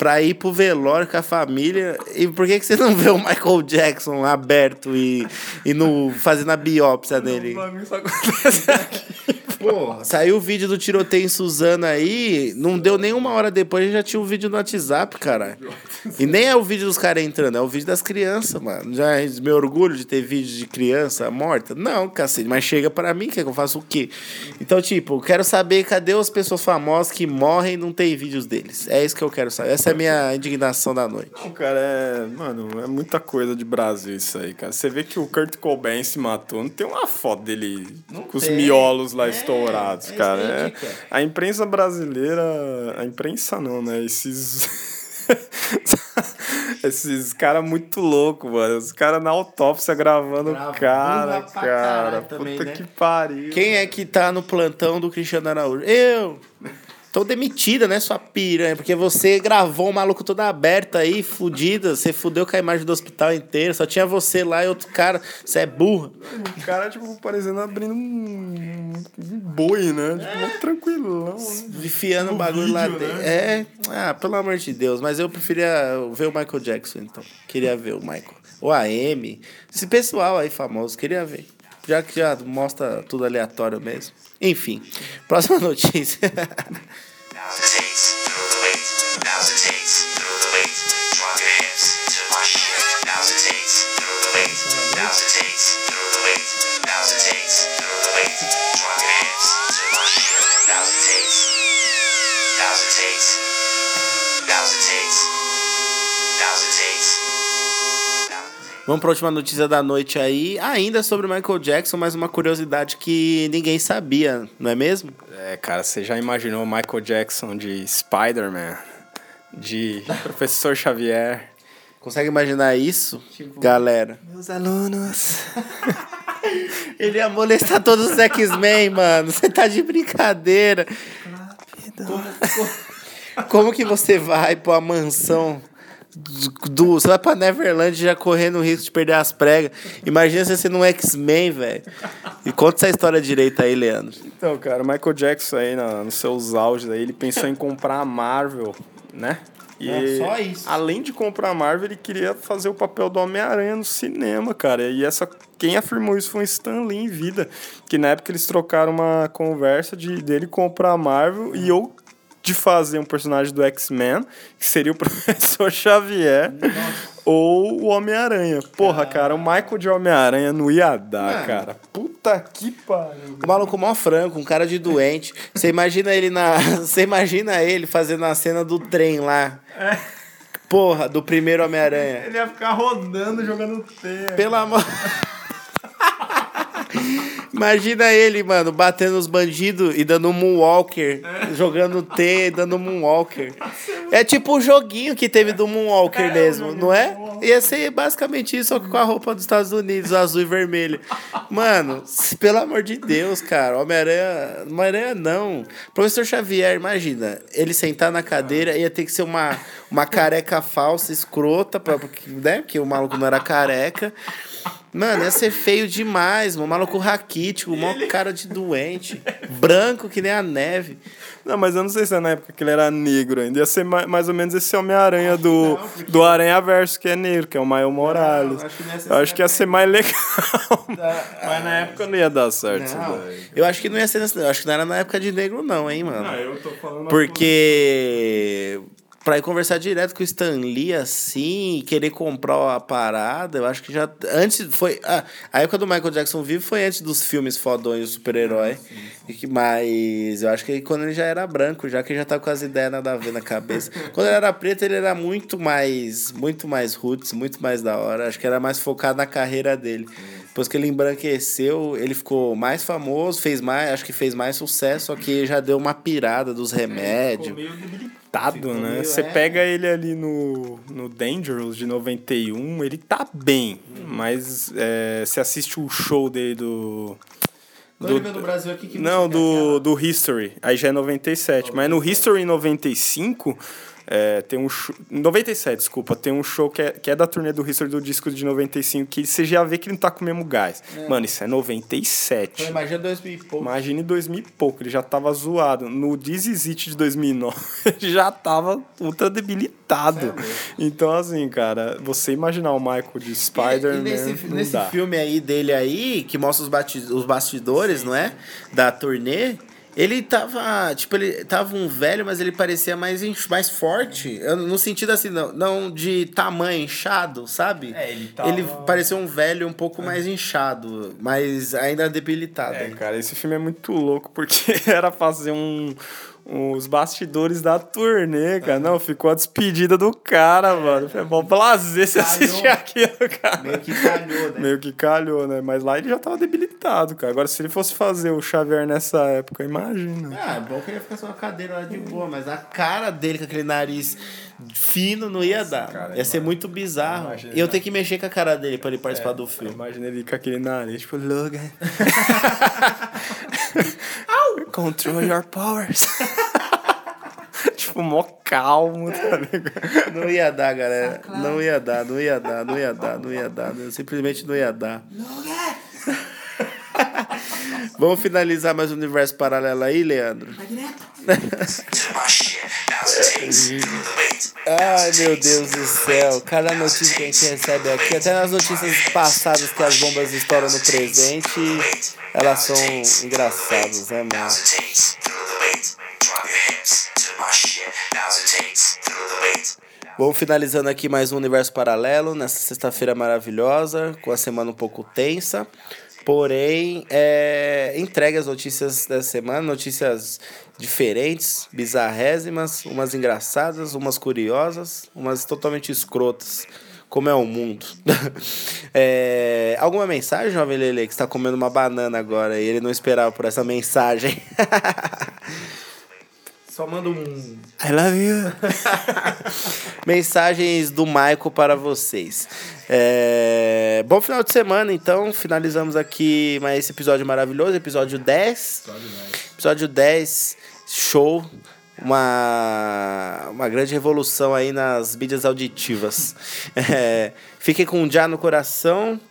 pra ir pro velório com a família. E por que, que você não vê o Michael Jackson aberto e, e no, fazendo a biópsia O dele? bagulho só acontece aqui. Porra, saiu o vídeo do tiroteio em Suzana aí, não deu nem uma hora depois, já tinha um vídeo no WhatsApp, cara. E nem é o vídeo dos caras entrando, é o vídeo das crianças, mano. Já é meu orgulho de ter vídeo de criança morta? Não, cacete, mas chega pra mim, quer que eu faça o quê? Então, tipo, quero saber cadê as pessoas famosas que morrem e não tem vídeos deles. É isso que eu quero saber. Essa é a minha indignação da noite. Não, cara, é. Mano, é muita coisa de Brasil isso aí, cara. Você vê que o Kurt Cobain se matou, não tem uma foto dele com os tem. miolos lá É, estourados, é cara. É, a imprensa brasileira. A imprensa não, né? Esses. Esses caras muito loucos, mano. Os caras na autópsia gravando o cara, cara. Puta também, né? que pariu. Quem é que tá no plantão do Cristiano Araújo? Eu! Tô demitida, né, sua piranha? Porque você gravou um maluco todo aberto aí, fudida. Você fudeu com a imagem do hospital inteiro. Só tinha você lá e outro cara. Você é burra. O cara, tipo, parecendo abrindo um, um boi, né? Tipo, mó tranquilão. né? Enfiando o bagulho lá vídeo, dentro. né? É, ah, pelo amor de Deus. Mas eu preferia ver o Michael Jackson, então. Queria ver o Michael. O AM. Esse pessoal aí famoso, queria ver. Já que já mostra tudo aleatório mesmo. Enfim, próxima notícia. Vamos pra última notícia da noite aí. Ainda sobre o Michael Jackson, mas uma curiosidade que ninguém sabia, não é mesmo? É, cara, você já imaginou o Michael Jackson de Spider-Man? De Professor Xavier? Consegue imaginar isso, galera? Meus alunos. Ele ia molestar todos os X-Men, mano. Você tá de brincadeira. Como, como que você vai pra mansão do, Você vai pra Neverland já correndo o risco de perder as pregas. Imagina você sendo um X-Men, velho. E conta essa história direita aí, Leandro. Então, cara, o Michael Jackson aí, na- nos seus auges aí, ele pensou em comprar a Marvel, né? E É, só isso. Além de comprar a Marvel, ele queria fazer o papel do Homem-Aranha no cinema, cara. E essa quem afirmou isso foi o Stan Lee em vida, que na época eles trocaram uma conversa de dele comprar a Marvel e eu de fazer um personagem do X-Men, que seria o Professor Xavier, ou o Homem-Aranha. Porra, cara, o Michael de Homem-Aranha não ia dar, Mano. cara. Puta que pariu. O maluco mó franco, um cara de doente. Você imagina ele na. Você imagina ele fazendo a cena do trem lá. Porra, do primeiro Homem-Aranha. Ele ia ficar rodando, jogando teia. Pelo amor. Imagina ele, mano, batendo os bandidos e dando um moonwalker, jogando T e dando um moonwalker. É tipo o joguinho que teve do moonwalker É, mesmo, não é? Ia ser basicamente isso, só que com a roupa dos Estados Unidos, azul e vermelho. Mano, pelo amor de Deus, cara, Homem-Aranha. Homem-Aranha não. Professor Xavier, imagina, ele sentar na cadeira ia ter que ser uma, uma careca falsa, escrota, pra, né? Porque o maluco não era careca. Mano, ia ser feio demais, mano. Maluco raquítico, mó cara de doente. Branco que nem a neve. Não, mas eu não sei se é na época que ele era negro ainda. Ia ser ma- mais ou menos esse Homem-Aranha do, do Aranha Verso, que é negro, que é o Miles Morales. acho que não ia ser eu acho que ia ser mais legal. Tá. mas na época não ia dar certo Não, eu acho que não ia ser nessa. Eu acho que não era na época de negro, não, hein, mano. eu tô falando. Porque pra ir conversar direto com o Stan Lee assim, e querer comprar a parada, eu acho que já. Antes foi. Ah, a época do Michael Jackson vivo foi antes dos filmes fodões do super-herói. Mas eu acho que quando ele já era branco, já que ele já tá com as ideias nada a ver na cabeça. quando ele era preto, ele era muito mais. Muito mais roots, muito mais da hora. Acho que era mais focado na carreira dele. Depois que ele embranqueceu, ele ficou mais famoso, fez mais, acho que fez mais sucesso, só que já deu uma pirada dos remédios. Tado, né? meio- Você é. pega ele ali no, no Dangerous de 91, ele tá bem. Mas é, você assiste o show dele do. Veio do Brasil aqui, que Não, do, do History. Aí já é 97. Mas no History 95, é, tem um show. 97, desculpa. Tem um show que é, que é da turnê do History do disco de 95, que você já vê que ele não tá com o mesmo gás. Mano, isso é 97. Então, imagina dois mil e pouco. Imagine 2000 e pouco, ele já tava zoado. No This Is It de 2009, ele já tava ultra debilitado. Então, assim, cara, você imaginar o Michael de Spider-Man, nesse, nesse dá. filme aí dele aí, que mostra os, os bastidores, não é? Da turnê, ele tava, tipo, ele tava um velho, mas ele parecia mais, mais forte. No sentido assim, não, não de tamanho, inchado, sabe? É, ele tava- Ele parecia um velho um pouco mais inchado, mas ainda debilitado. É, cara, esse filme é muito louco porque era fazer um, os bastidores da turnê, cara. Não, ficou a despedida do cara, mano. Foi bom prazer você Calhou. assistir aquilo, cara. Meio que calhou, né? Meio que calhou, né? Mas lá ele já tava debilitado, cara. Agora, se ele fosse fazer o Xavier nessa época, imagina. Ah, é bom que ele ia ficar só uma cadeira lá de boa, mas a cara dele com aquele nariz fino não ia dar. cara, ia ser muito bizarro. imagina. E eu tenho que mexer com a cara dele pra ele participar do filme. Imagina ele com aquele nariz, tipo, Logan. Control your powers. Tipo, mó calmo, tá ligado? Não ia dar, galera. Não ia dar, não ia dar, não ia dar, não ia dar. não- Simplesmente não ia dar. Vamos finalizar mais um universo paralelo aí, Leandro? Ai, meu Deus do céu. Cada notícia que a gente recebe aqui, até nas notícias passadas que as bombas estouram no presente, elas são engraçadas, né, mano? Vamos finalizando aqui mais um universo paralelo nessa sexta-feira maravilhosa, com a semana um pouco tensa. Porém, é, entregue as notícias dessa semana, notícias diferentes, bizarrésimas, umas engraçadas, umas curiosas, umas totalmente escrotas. como é o mundo. É, alguma mensagem, jovem Lele, que está comendo uma banana agora e ele não esperava por essa mensagem? Só manda um. I love you. Mensagens do Maico para vocês. É, Bom final de semana, então. Finalizamos aqui mais esse episódio maravilhoso, episódio 10. Episódio 10, show. Uma, uma grande revolução aí nas mídias auditivas. É, fiquem com um já no coração,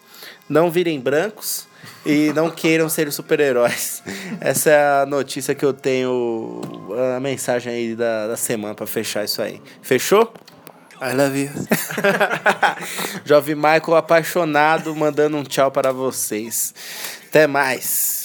não virem brancos e não queiram ser super-heróis. Essa é a notícia que eu tenho, a mensagem aí da, da semana para fechar isso aí. Fechou? I love you. Jovem Michael apaixonado mandando um tchau para vocês. Até mais.